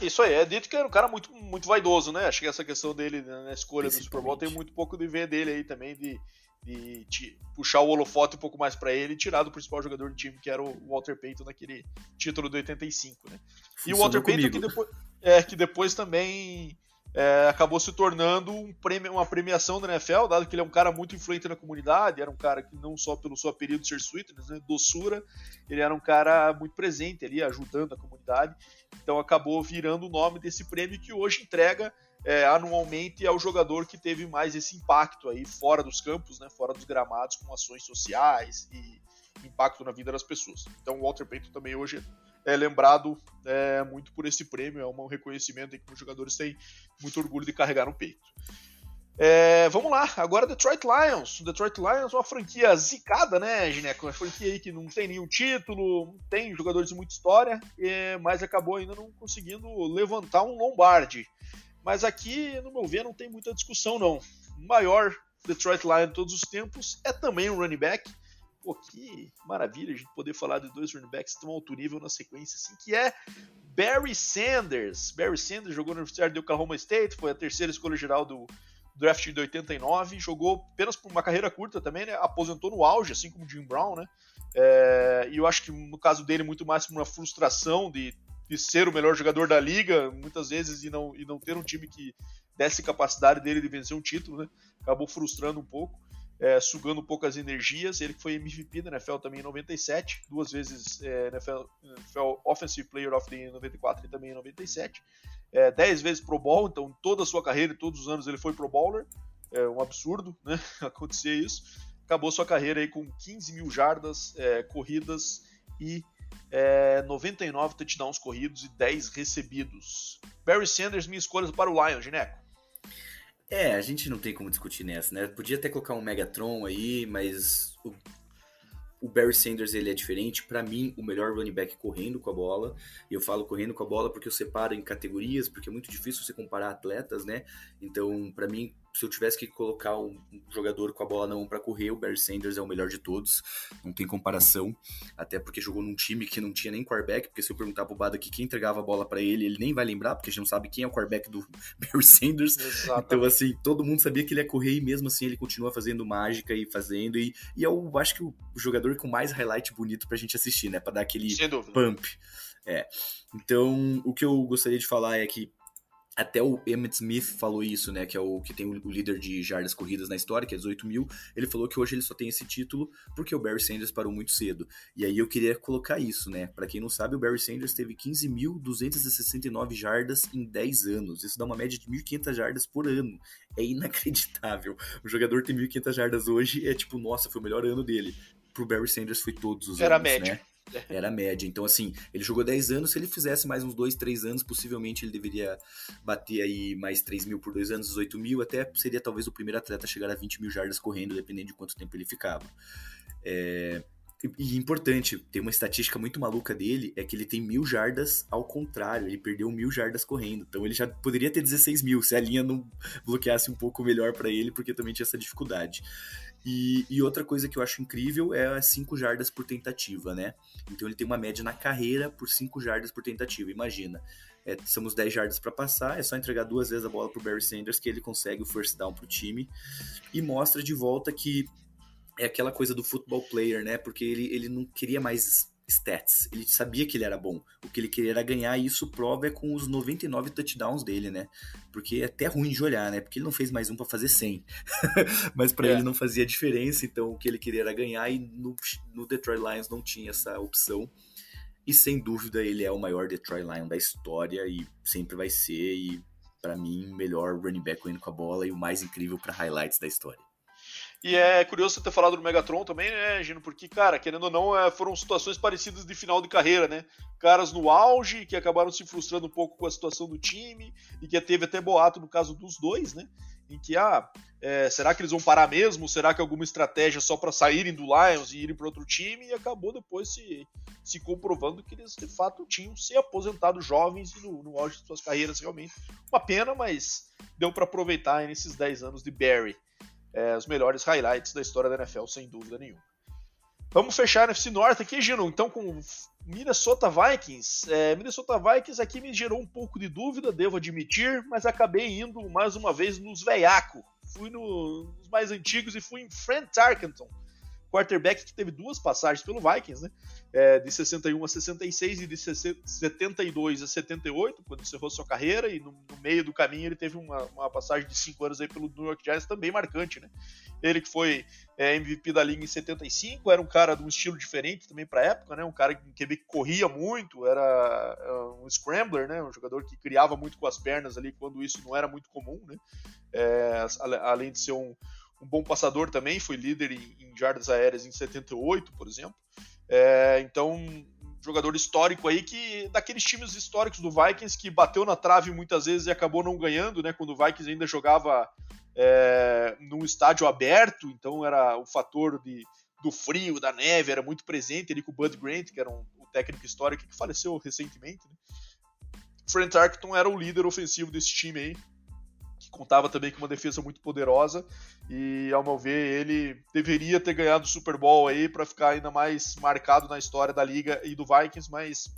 Isso aí, é dito que era um cara muito, muito vaidoso, né? Acho que essa questão dele na escolha do Super Bowl tem muito pouco de ver dele aí também, de, de, de puxar o holofote um pouco mais para ele e tirar do principal jogador do time, que era o Walter Payton naquele título do 85, né? Funcionou e o Walter comigo. Payton que depois, é, que depois também é, acabou se tornando um prêmio, uma premiação da NFL, dado que ele é um cara muito influente na comunidade, era um cara que não só pelo seu apelido ser sweetness, né, doçura, ele era um cara muito presente ali, ajudando a comunidade, então acabou virando o nome desse prêmio que hoje entrega é, anualmente ao jogador que teve mais esse impacto aí fora dos campos, né, fora dos gramados, com ações sociais e impacto na vida das pessoas. Então o Walter Payton também hoje é lembrado é, muito por esse prêmio, é um reconhecimento que os jogadores têm muito orgulho de carregar no peito. É, vamos lá, agora Detroit Lions. Detroit Lions é uma franquia zicada, né, Gineco? Uma franquia aí que não tem nenhum título, tem jogadores de muita história, é, mas acabou ainda não conseguindo levantar um Lombardi. Mas aqui, no meu ver, não tem muita discussão, não. O maior Detroit Lions de todos os tempos é também um running back, Pô, que maravilha a gente poder falar de dois running backs tão alto nível na sequência, assim, que é Barry Sanders. Barry Sanders jogou na Universidade de Oklahoma State, foi a terceira escolha geral do draft de 89, jogou apenas por uma carreira curta também, né? Aposentou no auge, assim como Jim Brown, né? É, e eu acho que no caso dele, muito mais por uma frustração de, de ser o melhor jogador da liga, muitas vezes, e não, e não ter um time que desse capacidade dele de vencer um título, né? Acabou frustrando um pouco é, sugando poucas energias. Ele que foi MVP da NFL também em 97, duas vezes é, NFL, NFL Offensive Player of the Year em 94 e também em 97. É, dez vezes Pro Bowl, então toda a sua carreira, todos os anos ele foi Pro Bowler. É um absurdo né, acontecer isso. acabou sua carreira aí com 15 mil jardas é, corridas e é, 99 touchdowns corridos e 10 recebidos. Barry Sanders, minha escolha para o Lions, Gineco. É, a gente não tem como discutir nessa, né? Podia até colocar um Megatron aí, mas o, o Barry Sanders ele é diferente. Para mim, o melhor running back correndo com a bola. E eu falo correndo com a bola porque eu separo em categorias, porque é muito difícil você comparar atletas, né? Então, para mim, se eu tivesse que colocar um jogador com a bola na mão para correr, o Barry Sanders é o melhor de todos, não tem comparação, até porque jogou num time que não tinha nem quarterback, porque se eu perguntar pro Bada aqui quem entregava a bola para ele, ele nem vai lembrar, porque a gente não sabe quem é o quarterback do Barry Sanders. Exatamente. Então, assim, todo mundo sabia que ele ia correr e mesmo assim ele continua fazendo mágica e fazendo, e, e eu acho que o jogador com mais highlight bonito pra gente assistir, né, pra dar aquele pump. É. Então, o que eu gostaria de falar é que até o Emmett Smith falou isso, né? Que é o que tem o, líder de jardas corridas na história, que é 18 mil. Ele falou que hoje ele só tem esse título porque o Barry Sanders parou muito cedo. E aí eu queria colocar isso, né? Para quem não sabe, o Barry Sanders teve 15.269 jardas em 10 anos. Isso dá uma média de 1.500 jardas por ano. É inacreditável. O jogador tem 1.500 jardas hoje é tipo, nossa, foi o melhor ano dele. Pro Barry Sanders foi todos os Era anos, média. né? Era a média. Então, assim, ele jogou 10 anos. Se ele fizesse mais uns 2, 3 anos, possivelmente ele deveria bater aí mais 3 mil por 2 anos, 18 mil. Até seria talvez o primeiro atleta a chegar a 20 mil jardas correndo, dependendo de quanto tempo ele ficava. É... E importante, tem uma estatística muito maluca dele, é que ele tem mil jardas ao contrário, ele perdeu mil jardas correndo. Então ele já poderia ter 16 mil, se a linha não bloqueasse um pouco melhor para ele, porque também tinha essa dificuldade. E, e, outra coisa que eu acho incrível é as 5 jardas por tentativa, né? Então ele tem uma média na carreira por 5 jardas por tentativa. Imagina, é, somos 10 jardas para passar, é só entregar duas vezes a bola pro Barry Sanders que ele consegue o first down pro time. E mostra de volta que é aquela coisa do football player, né? Porque ele, ele não queria mais stats. Ele sabia que ele era bom. O que ele queria era ganhar, e isso prova é com os 99 touchdowns dele, né? Porque é até ruim de olhar, né? Porque ele não fez mais um para fazer 100. Mas para é. ele não fazia diferença, então o que ele queria era ganhar, e no, no Detroit Lions não tinha essa opção. E sem dúvida ele é o maior Detroit Lion da história e sempre vai ser. E para mim, o melhor running back correndo com a bola e o mais incrível para highlights da história. E é curioso você ter falado do Megatron também, né, Gino? Porque, cara, querendo ou não, é, foram situações parecidas de final de carreira, né? Caras no auge que acabaram se frustrando um pouco com a situação do time e que teve até boato no caso dos dois, né? Em que, ah, é, será que eles vão parar mesmo? Será que alguma estratégia só para saírem do Lions e irem para outro time? E acabou depois se, se comprovando que eles de fato tinham se aposentado jovens no, no auge de suas carreiras realmente. Uma pena, mas deu para aproveitar nesses 10 anos de Barry é, os melhores highlights da história da NFL, sem dúvida nenhuma. Vamos fechar a NFC Norte aqui, Gino, então com Minnesota Vikings. É, Minnesota Vikings aqui me gerou um pouco de dúvida, devo admitir, mas acabei indo mais uma vez nos veiaco. Fui no, nos mais antigos e fui em Frank Tarkenton, quarterback que teve duas passagens pelo Vikings, né? É, de 61 a 66 e de 72 a 78, quando encerrou sua carreira, e no, no meio do caminho ele teve uma, uma, passagem de 5 anos aí pelo New York Giants também marcante, né? Ele que foi é, MVP da liga em 75, era um cara de um estilo diferente também para época, né? Um cara que, que corria muito, era é, um scrambler, né? Um jogador que criava muito com as pernas ali quando isso não era muito comum, né? É, além de ser um um bom passador também, foi líder em, em jardas aéreas em 78, por exemplo. É, então, um jogador histórico aí que daqueles times históricos do Vikings que bateu na trave muitas vezes e acabou não ganhando, né? Quando o Vikings ainda jogava é, num estádio aberto, então era o fator de, do frio, da neve, era muito presente ali com o Bud Grant, que era um, um técnico histórico que faleceu recentemente. Né? Frank Tarkenton era o líder ofensivo desse time aí contava também com uma defesa muito poderosa e, ao meu ver, ele deveria ter ganhado o Super Bowl aí para ficar ainda mais marcado na história da liga e do Vikings, mas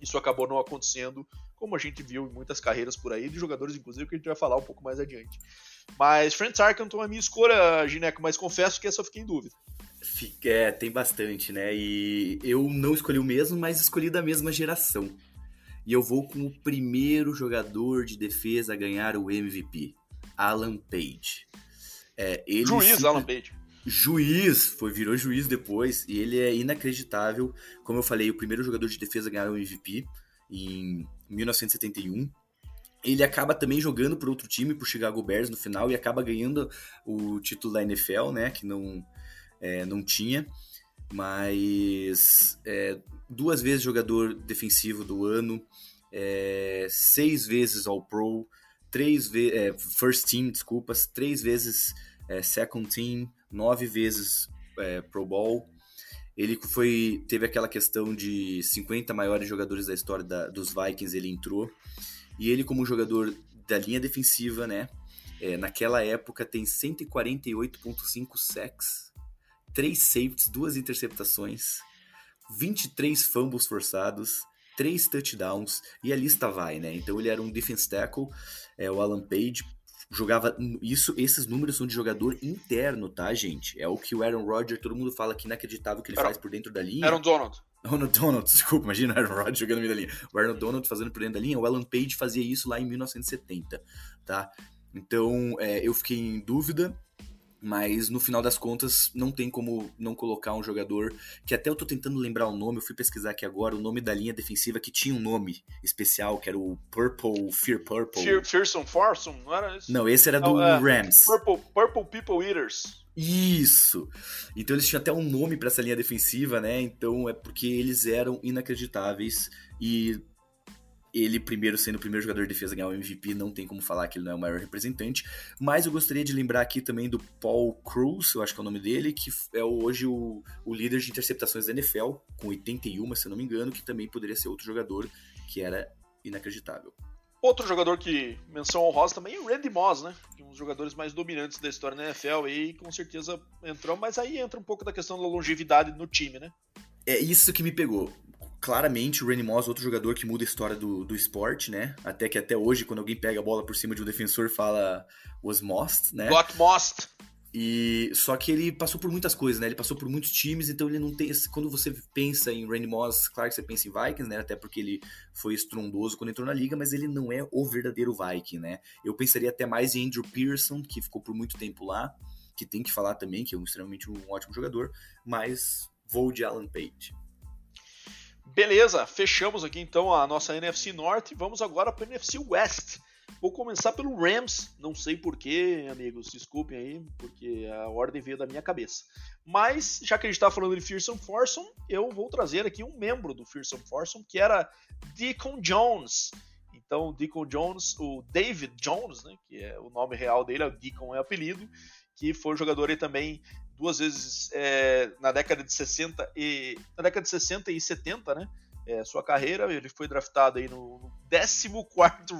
isso acabou não acontecendo, como a gente viu em muitas carreiras por aí, de jogadores, inclusive, que a gente vai falar um pouco mais adiante. Mas Frank Tarkenton é a minha escolha, Gineco, mas confesso que essa eu fiquei em dúvida. É, tem bastante, né? E eu não escolhi o mesmo, mas escolhi da mesma geração. E eu vou com o primeiro jogador de defesa a ganhar o MVP, Alan Page. É, juiz, Alan Page. Juiz, foi, virou juiz depois, e ele é inacreditável. Como eu falei, o primeiro jogador de defesa a ganhar o MVP em 1971. Ele acaba também jogando para outro time, o Chicago Bears no final, e acaba ganhando o título da NFL, né? Que não é, não tinha, mas é, duas vezes jogador defensivo do ano, é, seis vezes All Pro, três vezes é, First Team, desculpas, três vezes é, Second Team, nove vezes é, Pro Bowl. Ele foi teve aquela questão de 50 maiores jogadores da história da, dos Vikings, ele entrou. E ele como jogador da linha defensiva, né? É, naquela época tem 148.5 sacks, 3 safeties, duas interceptações, 23 fumbles forçados, 3 touchdowns e a lista vai, né? Então ele era um defense tackle, é, o Alan Page jogava isso, esses números são de jogador interno, tá, gente? É o que o Aaron Rodgers, todo mundo fala que inacreditável que ele faz por dentro da linha. Aaron Donald. Aaron Donald, desculpa, imagina o Aaron Rodgers jogando no meio da linha. O Aaron Donald fazendo por dentro da linha, o Alan Page fazia isso lá em 1970, tá? Então, é, eu fiquei em dúvida, mas no final das contas não tem como não colocar um jogador que até eu tô tentando lembrar o nome, eu fui pesquisar aqui agora o nome da linha defensiva que tinha um nome especial, que era o Purple, Fear Purple. Fear, Fearsome Farsome, não era isso? Não, esse era do oh, Rams. Purple, Purple People Eaters. Isso! Então eles tinham até um nome para essa linha defensiva, né? Então é porque eles eram inacreditáveis e ele primeiro sendo o primeiro jogador de defesa a ganhar o MVP, não tem como falar que ele não é o maior representante, mas eu gostaria de lembrar aqui também do Paul Cruz, eu acho que é o nome dele, que é hoje o, o líder de interceptações da NFL, com 81, se eu não me engano, que também poderia ser outro jogador que era inacreditável. Outro jogador que menção honrosa também é o Randy Moss, né? Um dos jogadores mais dominantes da história da NFL e com certeza entrou, mas aí entra um pouco da questão da longevidade no time, né? É isso que me pegou claramente o Randy Moss, outro jogador que muda a história do, do esporte, né? Até que até hoje, quando alguém pega a bola por cima de um defensor, fala was most, né? Got most. E só que ele passou por muitas coisas, né? Ele passou por muitos times, então ele não tem. Quando você pensa em Randy Moss, claro que você pensa em Vikings, né? Até porque ele foi estrondoso quando entrou na liga, mas ele não é o verdadeiro Viking, né? Eu pensaria até mais em Andrew Pearson, que ficou por muito tempo lá, que tem que falar também, que é um extremamente um ótimo jogador, mas vou de Alan Page. Beleza, fechamos aqui então a nossa NFC Norte. Vamos agora para a NFC West. Vou começar pelo Rams, não sei porquê, amigos, desculpem aí, porque a ordem veio da minha cabeça. Mas, já que a gente está falando de Fearsome Foursome, eu vou trazer aqui um membro do Fearsome Foursome, que era Deacon Jones. Então, Deacon Jones, o David Jones, né, que é o nome real dele, o Deacon é apelido, que foi jogador aí também duas vezes é, na década de 60 e na década de 60 e 70, né? É, sua carreira, ele foi draftado aí no, no 14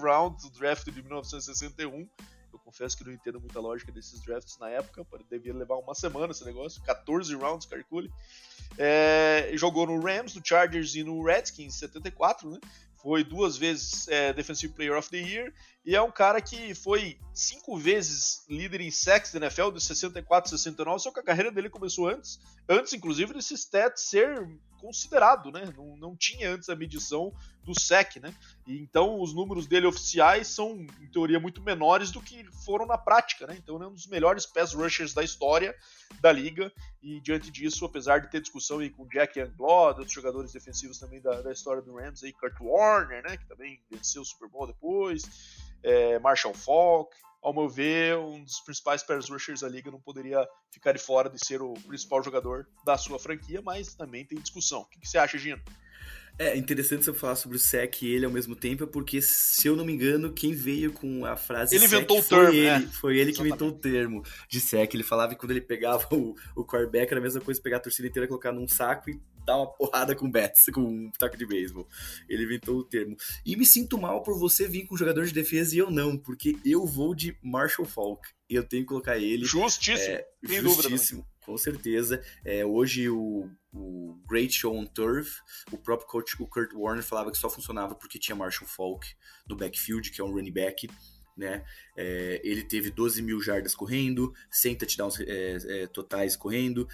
round do draft de 1961. Eu confesso que não entendo muita lógica desses drafts na época, devia levar uma semana esse negócio, 14 rounds, calcule. É, jogou no Rams, no Chargers e no Redskins em 74, né? Foi duas vezes é, Defensive Player of the Year e é um cara que foi cinco vezes líder em sacks da NFL, de 64 a 69, só que a carreira dele começou antes, antes inclusive desse stat ser considerado, né? Não, não tinha antes a medição do SEC, né? E então os números dele oficiais são, em teoria, muito menores do que foram na prática, né? Então ele é um dos melhores pass rushers da história da liga. E diante disso, apesar de ter discussão aí com Jack Youngblood, outros jogadores defensivos também da, da história do Rams, aí Kurt Warner, né? Que também venceu o Super Bowl depois é, Marshall Falk. Ao meu ver, um dos principais pass rushers da liga não poderia ficar de fora de ser o principal jogador da sua franquia, mas também tem discussão. O que, que você acha, Gino? É interessante você falar sobre o SEC e ele ao mesmo tempo, porque se eu não me engano, quem veio com a frase ele inventou o termo, foi ele, é. foi ele que inventou o termo de SEC. Ele falava que quando ele pegava o, o quarterback era a mesma coisa pegar a torcida inteira, colocar num saco e dar uma porrada com bats, com um taco de beisebol. Ele inventou o termo. E me sinto mal por você vir com jogador de defesa e eu não, porque eu vou de Marshall Falk. E eu tenho que colocar ele. Justíssimo, é, justíssimo. Com certeza. É, hoje o, o Great Show on Turf, o próprio coach, o Kurt Warner, falava que só funcionava porque tinha Marshall Falk no backfield, que é um running back. Né? É, ele teve 12 mil jardas correndo, 100 touchdowns é, é, totais correndo,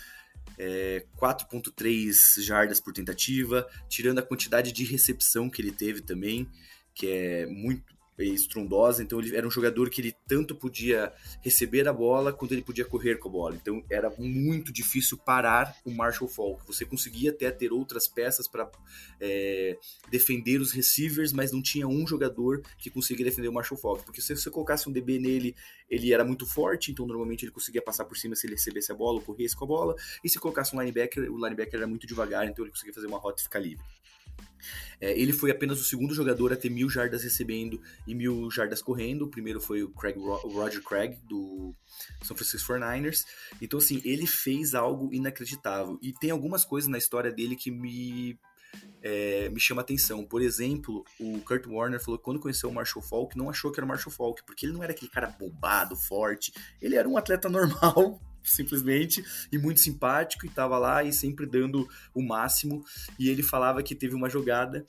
é, 4.3 jardas por tentativa, tirando a quantidade de recepção que ele teve também, que é muito estrondosa, então ele era um jogador que ele tanto podia receber a bola quanto ele podia correr com a bola. Então era muito difícil parar o Marshall Falk. Você conseguia até ter outras peças para é, defender os receivers, mas não tinha um jogador que conseguia defender o Marshall Falk, porque se você colocasse um DB nele, ele era muito forte, então normalmente ele conseguia passar por cima se ele recebesse a bola ou corresse com a bola, e se colocasse um linebacker, o linebacker era muito devagar, então ele conseguia fazer uma rota e ficar livre. É, ele foi apenas o segundo jogador a ter mil jardas recebendo e mil jardas correndo. O primeiro foi o, Craig, o Roger Craig, do São Francisco 49ers. Então, assim, ele fez algo inacreditável. E tem algumas coisas na história dele que me é, me chama atenção. Por exemplo, o Kurt Warner falou que quando conheceu o Marshall Falk, não achou que era o Marshall Falk, porque ele não era aquele cara bombado, forte. Ele era um atleta normal, simplesmente, e muito simpático, e tava lá e sempre dando o máximo. E ele falava que teve uma jogada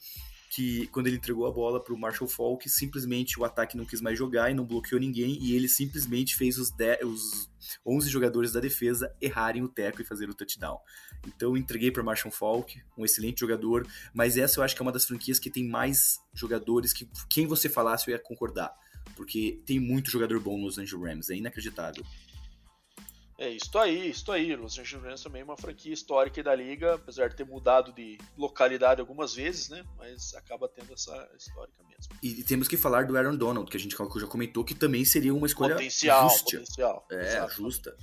que quando ele entregou a bola para o Marshall Falk, simplesmente o ataque não quis mais jogar e não bloqueou ninguém, e ele simplesmente fez os, 10, os 11 jogadores da defesa errarem o teco e fazer o touchdown. Então entreguei para Marshall Falk, um excelente jogador, mas essa eu acho que é uma das franquias que tem mais jogadores que quem você falasse eu ia concordar, porque tem muito jogador bom nos Angeles Rams, é inacreditável. É, isso aí, isso aí. Los Angeles Rams também é uma franquia histórica da liga, apesar de ter mudado de localidade algumas vezes, né? Mas acaba tendo essa histórica mesmo. E, e temos que falar do Aaron Donald, que a gente já comentou que também seria uma escolha potencial, justa. Potencial, É, justa.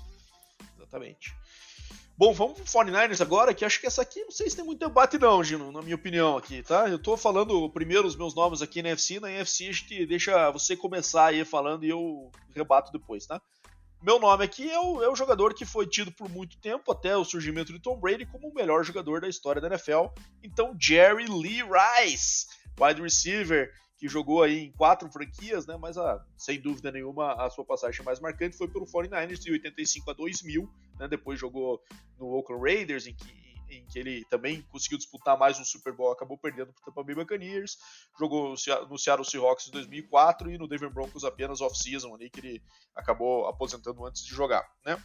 Exatamente. Bom, vamos pro 49ers agora, que acho que essa aqui não sei se tem muito debate não, Gino, na minha opinião aqui, tá? Eu tô falando primeiro os meus nomes aqui na NFC, na NFC a gente deixa você começar aí falando e eu rebato depois, tá? Meu nome aqui é o, é o jogador que foi tido por muito tempo, até o surgimento de Tom Brady, como o melhor jogador da história da NFL. Então, Jerry Lee Rice, wide receiver, que jogou aí em quatro franquias, né? Mas a, sem dúvida nenhuma a sua passagem mais marcante foi pelo 49ers de 85 a 2000, né? Depois jogou no Oakland Raiders, em em que ele também conseguiu disputar mais um Super Bowl, acabou perdendo para o Tampa Bay Buccaneers, jogou no Seattle Seahawks em 2004 e no Denver Broncos apenas off-season ali, que ele acabou aposentando antes de jogar, né?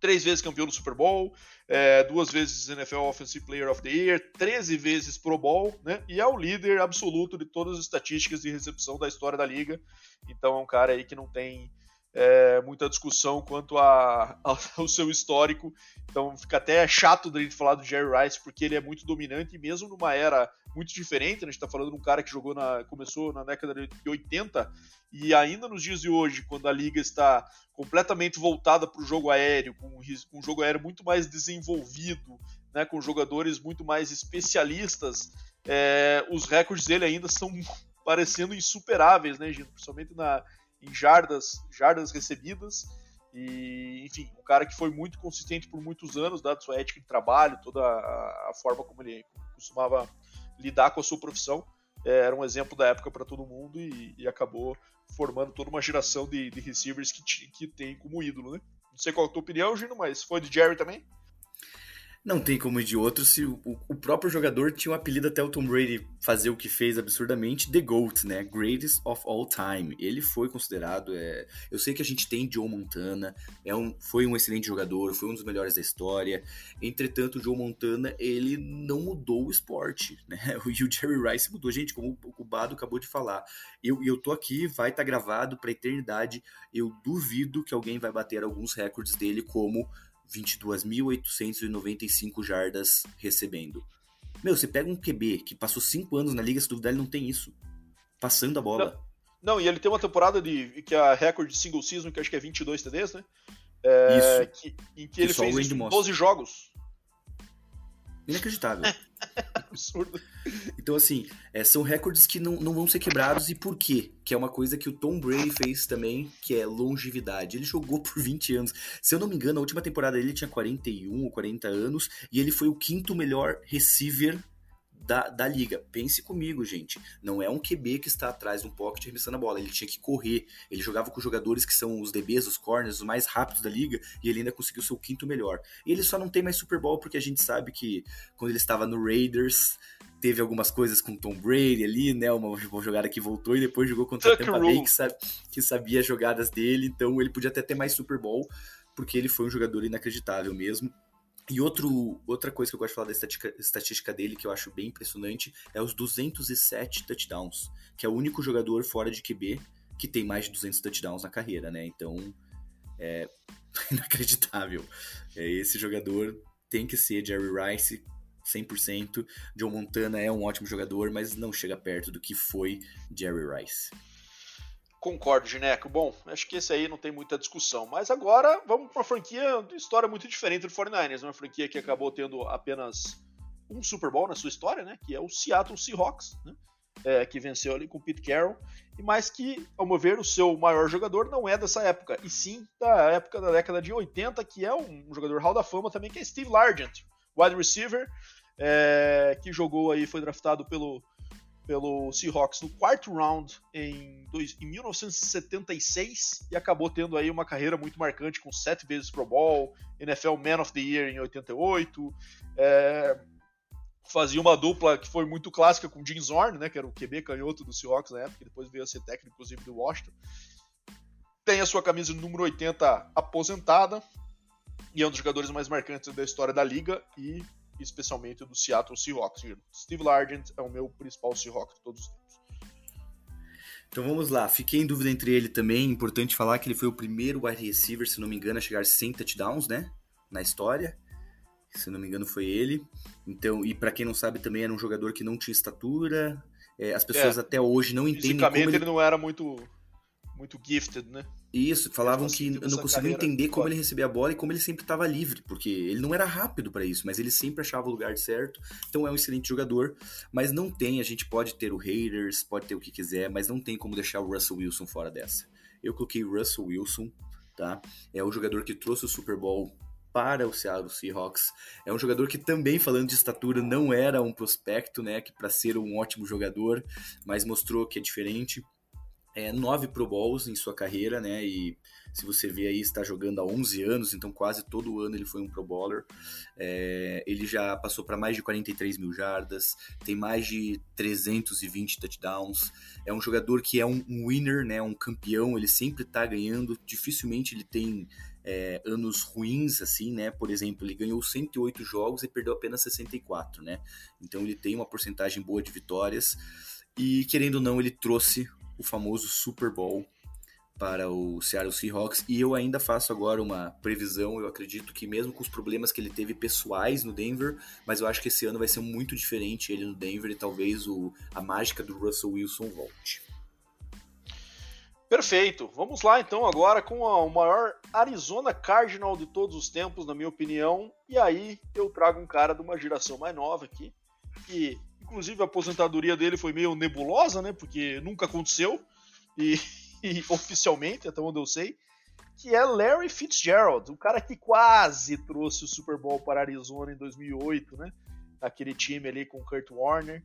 Três vezes campeão do Super Bowl, é, duas vezes NFL Offensive Player of the Year, 13 vezes Pro Bowl, né? E é o líder absoluto de todas as estatísticas de recepção da história da liga. Então é um cara aí que não tem é, muita discussão quanto a, ao seu histórico. Então fica até chato da gente falar do Jerry Rice, porque ele é muito dominante, mesmo numa era muito diferente, né? a gente está falando de um cara que jogou na, começou na década de 80, e ainda nos dias de hoje, quando a liga está completamente voltada para o jogo aéreo, com, com um jogo aéreo muito mais desenvolvido, né? com jogadores muito mais especialistas, é, os recordes dele ainda são parecendo insuperáveis, né, gente? Principalmente na, em jardas, jardas recebidas. E, enfim, um cara que foi muito consistente por muitos anos, dado sua ética de trabalho, toda a, forma como ele costumava lidar com a sua profissão. É, era um exemplo da época para todo mundo e, e, acabou formando toda uma geração de, de receivers que, que tem como ídolo, né? Não sei qual é a tua opinião, Gino, mas foi de Jerry também? Não tem como ir de outro se o, o, próprio jogador tinha um apelido até o Tom Brady fazer o que fez absurdamente, The GOAT, né? Greatest of All Time. Ele foi considerado. É... Eu sei que a gente tem Joe Montana, é um, foi um excelente jogador, foi um dos melhores da história. Entretanto, o Joe Montana, ele não mudou o esporte, né? E o Jerry Rice mudou. Gente, como o Bado acabou de falar. Eu, eu tô aqui, vai estar tá gravado pra eternidade. Eu duvido que alguém vai bater alguns recordes dele, como 22.895 jardas recebendo. Meu, você pega um QB que passou 5 anos na liga, se duvidar, ele não tem isso. Passando a bola. Não, não, e ele tem uma temporada de que é a recorde de single season, que acho que é 22 TDs, né? É, isso. Que, em que, que ele fez isso em 12 jogos. Inacreditável. Absurdo. Então, assim, é, são recordes que não, não vão ser quebrados. E por quê? Que é uma coisa que o Tom Brady fez também, que é longevidade. Ele jogou por 20 anos. Se eu não me engano, a última temporada dele tinha 41 ou 40 anos. E ele foi o quinto melhor receiver da, da liga. Pense comigo, gente. Não é um QB que está atrás de um pocket arremessando a bola. Ele tinha que correr. Ele jogava com jogadores que são os DBs, os corners, os mais rápidos da liga, e ele ainda conseguiu ser o quinto melhor. E ele só não tem mais Super Bowl porque a gente sabe que quando ele estava no Raiders, teve algumas coisas com Tom Brady ali, né? Uma, uma jogada que voltou e depois jogou contra o Tampa Bay, que, sabe, que sabia as jogadas dele. Então ele podia até ter mais Super Bowl, porque ele foi um jogador inacreditável mesmo. E outro, outra coisa que eu gosto de falar da estatística, estatística dele, que eu acho bem impressionante, é os 207 touchdowns, que é o único jogador fora de QB que tem mais de 200 touchdowns na carreira, né? Então, é inacreditável. É, esse jogador tem que ser Jerry Rice 100%. John Montana é um ótimo jogador, mas não chega perto do que foi Jerry Rice. Concordo, Gineco. Bom, acho que esse aí não tem muita discussão. Mas agora vamos para uma franquia de história muito diferente do 49ers. Uma franquia que acabou tendo apenas um Super Bowl na sua história, né? Que é o Seattle Seahawks, né? É, que venceu ali com o Pete Carroll. E mais que, ao meu ver, o seu maior jogador não é dessa época, e sim da época da década de 80, que é um jogador Hall da Fama também, que é Steve Largent, wide receiver, é, que jogou aí, foi draftado pelo, pelo Seahawks no quarto round em, dois, em 1976 e acabou tendo aí uma carreira muito marcante com sete vezes Pro Bowl, NFL Man of the Year em 88, é, fazia uma dupla que foi muito clássica com o Jim Zorn, né, que era o QB canhoto do Seahawks na época, que depois veio a ser técnico inclusive do Washington. Tem a sua camisa número 80 aposentada e é um dos jogadores mais marcantes da história da liga e especialmente do Seattle Seahawks. Steve Largent é o meu principal Seahawks de todos os tempos. Então vamos lá, fiquei em dúvida entre ele também. Importante falar que ele foi o primeiro wide receiver, se não me engano, a chegar 100 touchdowns, né? Na história. Se não me engano, foi ele. Então, e para quem não sabe, também era um jogador que não tinha estatura. É, as pessoas é, até hoje não entendem como ele... ele não era muito muito gifted, né? Isso, falavam que não conseguiam entender como ele recebia a bola e como ele sempre estava livre, porque ele não era rápido para isso, mas ele sempre achava o lugar certo. Então é um excelente jogador, mas não tem, a gente pode ter o haters, pode ter o que quiser, mas não tem como deixar o Russell Wilson fora dessa. Eu coloquei Russell Wilson, tá? É o jogador que trouxe o Super Bowl para o Seattle Seahawks. É um jogador que também, falando de estatura, não era um prospecto, né? Que para ser um ótimo jogador, mas mostrou que é diferente é, nove Pro Bowls em sua carreira, né? E se você vê aí, está jogando há 11 anos, então quase todo ano ele foi um Pro Bowler. É, ele já passou para mais de 43 mil jardas, tem mais de 320 touchdowns. É um jogador que é um, um winner, né? Um campeão, ele sempre está ganhando. Dificilmente ele tem é, anos ruins, assim, né? Por exemplo, ele ganhou 108 jogos e perdeu apenas 64, né? Então ele tem uma porcentagem boa de vitórias. E querendo ou não, ele trouxe o famoso Super Bowl para o Seattle Seahawks e eu ainda faço agora uma previsão, eu acredito que mesmo com os problemas que ele teve pessoais no Denver, mas eu acho que esse ano vai ser muito diferente ele no Denver e talvez o, a mágica do Russell Wilson volte. Perfeito. Vamos lá então agora com a, o maior Arizona Cardinal de todos os tempos, na minha opinião. E aí eu trago um cara de uma geração mais nova aqui, que Inclusive a aposentadoria dele foi meio nebulosa, né? Porque nunca aconteceu. E, e oficialmente, até onde eu sei. Que é Larry Fitzgerald, o cara que quase trouxe o Super Bowl para Arizona em 2008, né? Aquele time ali com Kurt Warner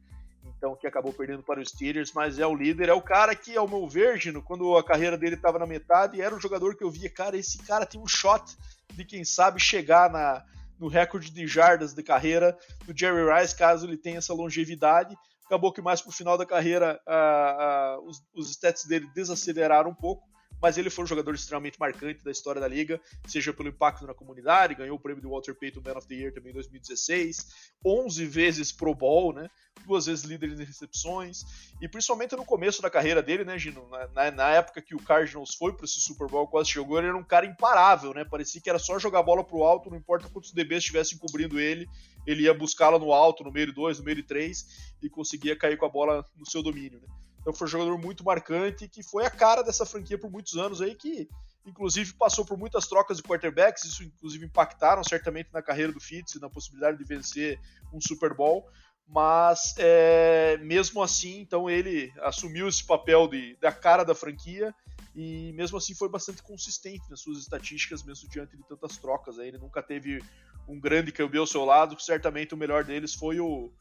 então que acabou perdendo para os Steelers, mas é o líder, é o cara que, ao meu ver, quando a carreira dele estava na metade, era um jogador que eu via, cara, esse cara tem um shot de quem sabe chegar na, no recorde de jardas de carreira do Jerry Rice, caso ele tenha essa longevidade. Acabou que mais pro final da carreira uh, uh, os, os stats dele desaceleraram um pouco, mas ele foi um jogador extremamente marcante da história da liga, seja pelo impacto na comunidade, ganhou o prêmio do Walter Payton Man of the Year também em 2016, 11 vezes Pro Bowl, né? Duas vezes líder em recepções, e principalmente no começo da carreira dele, né, Gino? Na, na época que o Cardinals foi para esse Super Bowl, quase chegou, ele era um cara imparável, né? Parecia que era só jogar a bola pro alto, não importa quantos DBs estivessem cobrindo ele, ele ia buscá-la no alto, no meio de dois, no meio de três, e conseguia cair com a bola no seu domínio, né? Então foi um jogador muito marcante que foi a cara dessa franquia por muitos anos aí, que inclusive passou por muitas trocas de quarterbacks, isso inclusive impactaram certamente na carreira do Fitz, na possibilidade de vencer um Super Bowl, mas é, mesmo assim, então ele assumiu esse papel de, da cara da franquia e mesmo assim foi bastante consistente nas suas estatísticas, mesmo diante de tantas trocas. Aí ele nunca teve um grande campeão ao seu lado, certamente o melhor deles foi o,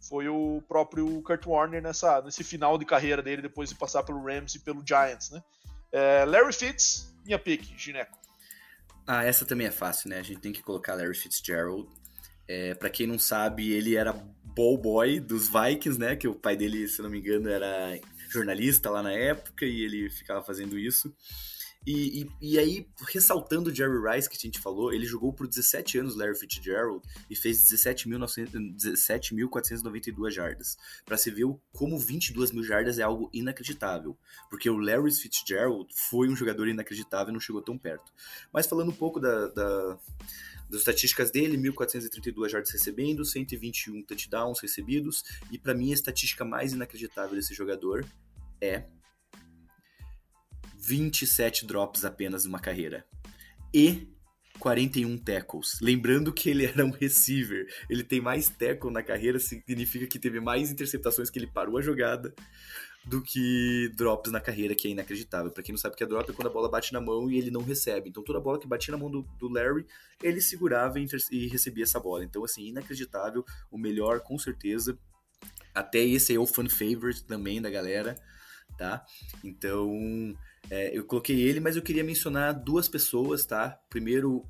foi o próprio Kurt Warner nessa, nesse final de carreira dele, depois de passar pelo Rams e pelo Giants, né? É, Larry Fitz, minha pick, Gineco. Ah, essa também é fácil, né? A gente tem que colocar Larry Fitzgerald. É, para quem não sabe, ele era ball boy dos Vikings, né? Que o pai dele, se não me engano, era jornalista lá na época e ele ficava fazendo isso. E, e, e, aí, ressaltando o Jerry Rice, que a gente falou, ele jogou por 17 anos Larry Fitzgerald e fez 17.492 jardas. Para se ver como 22 mil jardas é algo inacreditável. Porque o Larry Fitzgerald foi um jogador inacreditável e não chegou tão perto. Mas falando um pouco da, da das estatísticas dele, 1.432 jardas recebendo, 121 touchdowns recebidos, e para mim a estatística mais inacreditável desse jogador é 27 drops apenas numa carreira. E 41 tackles. Lembrando que ele era um receiver. Ele tem mais tackle na carreira, significa que teve mais interceptações que ele parou a jogada do que drops na carreira, que é inacreditável. Para quem não sabe o que é drop, é quando a bola bate na mão e ele não recebe. Então toda bola que batia na mão do, do Larry, ele segurava e, e recebia essa bola. Então, assim, inacreditável. O melhor, com certeza. Até esse aí é o fan favorite também da galera, tá? Então, é, eu coloquei ele, mas eu queria mencionar duas pessoas, tá? Primeiro,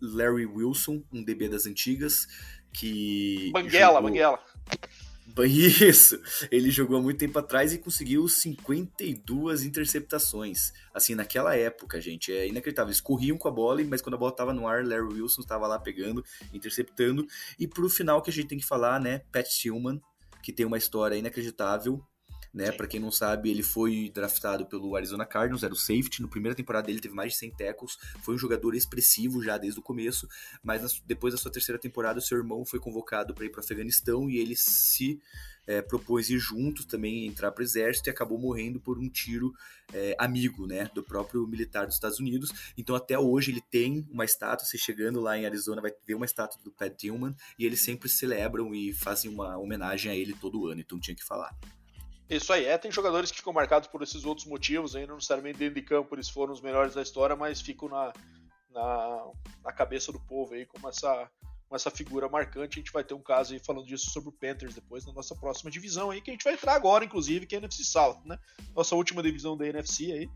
Larry Wilson, um DB das antigas, que. Banguela, jogou... Banguela. Isso! Ele jogou há muito tempo atrás e conseguiu 52 interceptações. Assim, naquela época, gente, é inacreditável. Eles corriam com a bola, mas quando a bola estava no ar, Larry Wilson estava lá pegando, interceptando. E pro final que a gente tem que falar, né, Pat Tillman, que tem uma história inacreditável, né? Para quem não sabe, ele foi draftado pelo Arizona Cardinals, era o safety. No primeira temporada dele teve mais de 100 tackles, foi um jogador expressivo já desde o começo, mas depois da sua terceira temporada, seu irmão foi convocado para ir para o Afeganistão e ele se é, propôs ir juntos também entrar para o exército e acabou morrendo por um tiro é, amigo, né, do próprio militar dos Estados Unidos. Então até hoje ele tem uma estátua, você chegando lá em Arizona vai ver uma estátua do Pat Tillman e eles sempre celebram e fazem uma homenagem a ele todo ano, então tinha que falar. Isso aí, é, tem jogadores que ficam marcados por esses outros motivos, aí não necessariamente dentro de campo eles foram os melhores da história, mas ficam na, na, na cabeça do povo aí como essa, com essa figura marcante. A gente vai ter um caso aí falando disso sobre o Panthers depois na nossa próxima divisão aí, que a gente vai entrar agora, inclusive, que é a NFC South, né? Nossa última divisão da NFC aí.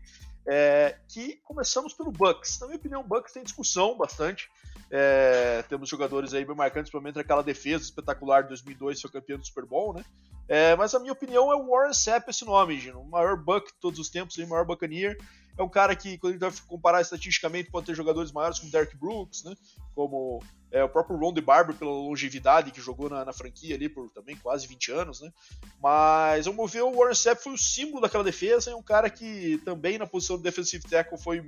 É, que começamos pelo Bucks. Na minha opinião, o Bucks tem discussão bastante. É, temos jogadores aí bem marcantes, principalmente aquela defesa espetacular de 2002, foi campeão do Super Bowl, né? É, mas a minha opinião é o Warren Sapp esse nome, Gino. O maior Buck de todos os tempos, o maior Buccaneer. É um cara que, quando a gente vai comparar estatisticamente, pode ter jogadores maiores como Derek Brooks, né? Como é, o próprio Ron DeBarber pela longevidade que jogou na, na, franquia ali por também quase 20 anos, né? Mas vamos ver, o Warren Sapp foi o símbolo daquela defesa, é um cara que também na posição de defensive tackle foi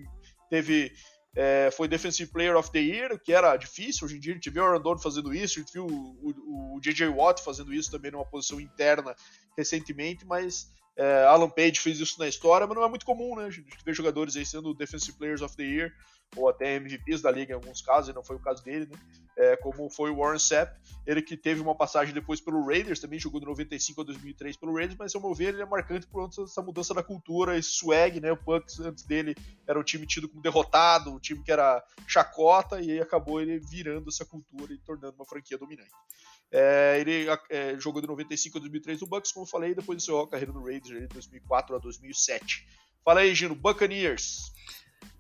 teve é, foi Defensive Player of the Year, o que era difícil. Hoje em dia a gente viu o Aaron fazendo isso, a gente viu o, o, o J.J. Watt fazendo isso também numa posição interna recentemente, mas é, Alan Page fez isso na história, mas não é muito comum, né? A gente vê jogadores aí sendo Defensive Players of the Year, ou até MVPs da liga em alguns casos, e não foi o caso dele, né? É, como foi o Warren Sapp, ele que teve uma passagem depois pelo Raiders, também jogou de 95 a 2003 pelo Raiders, mas ao meu ver ele é marcante por essa mudança da cultura, esse swag, né? O Bucks antes dele era um time tido como derrotado, um time que era chacota, e aí acabou ele virando essa cultura e tornando uma franquia dominante. É, ele é, jogou de 95 a 2003 no Bucks, como eu falei, depois encerrou a carreira no Raiders de 2004 a 2007. Fala aí, Gino, Buccaneers.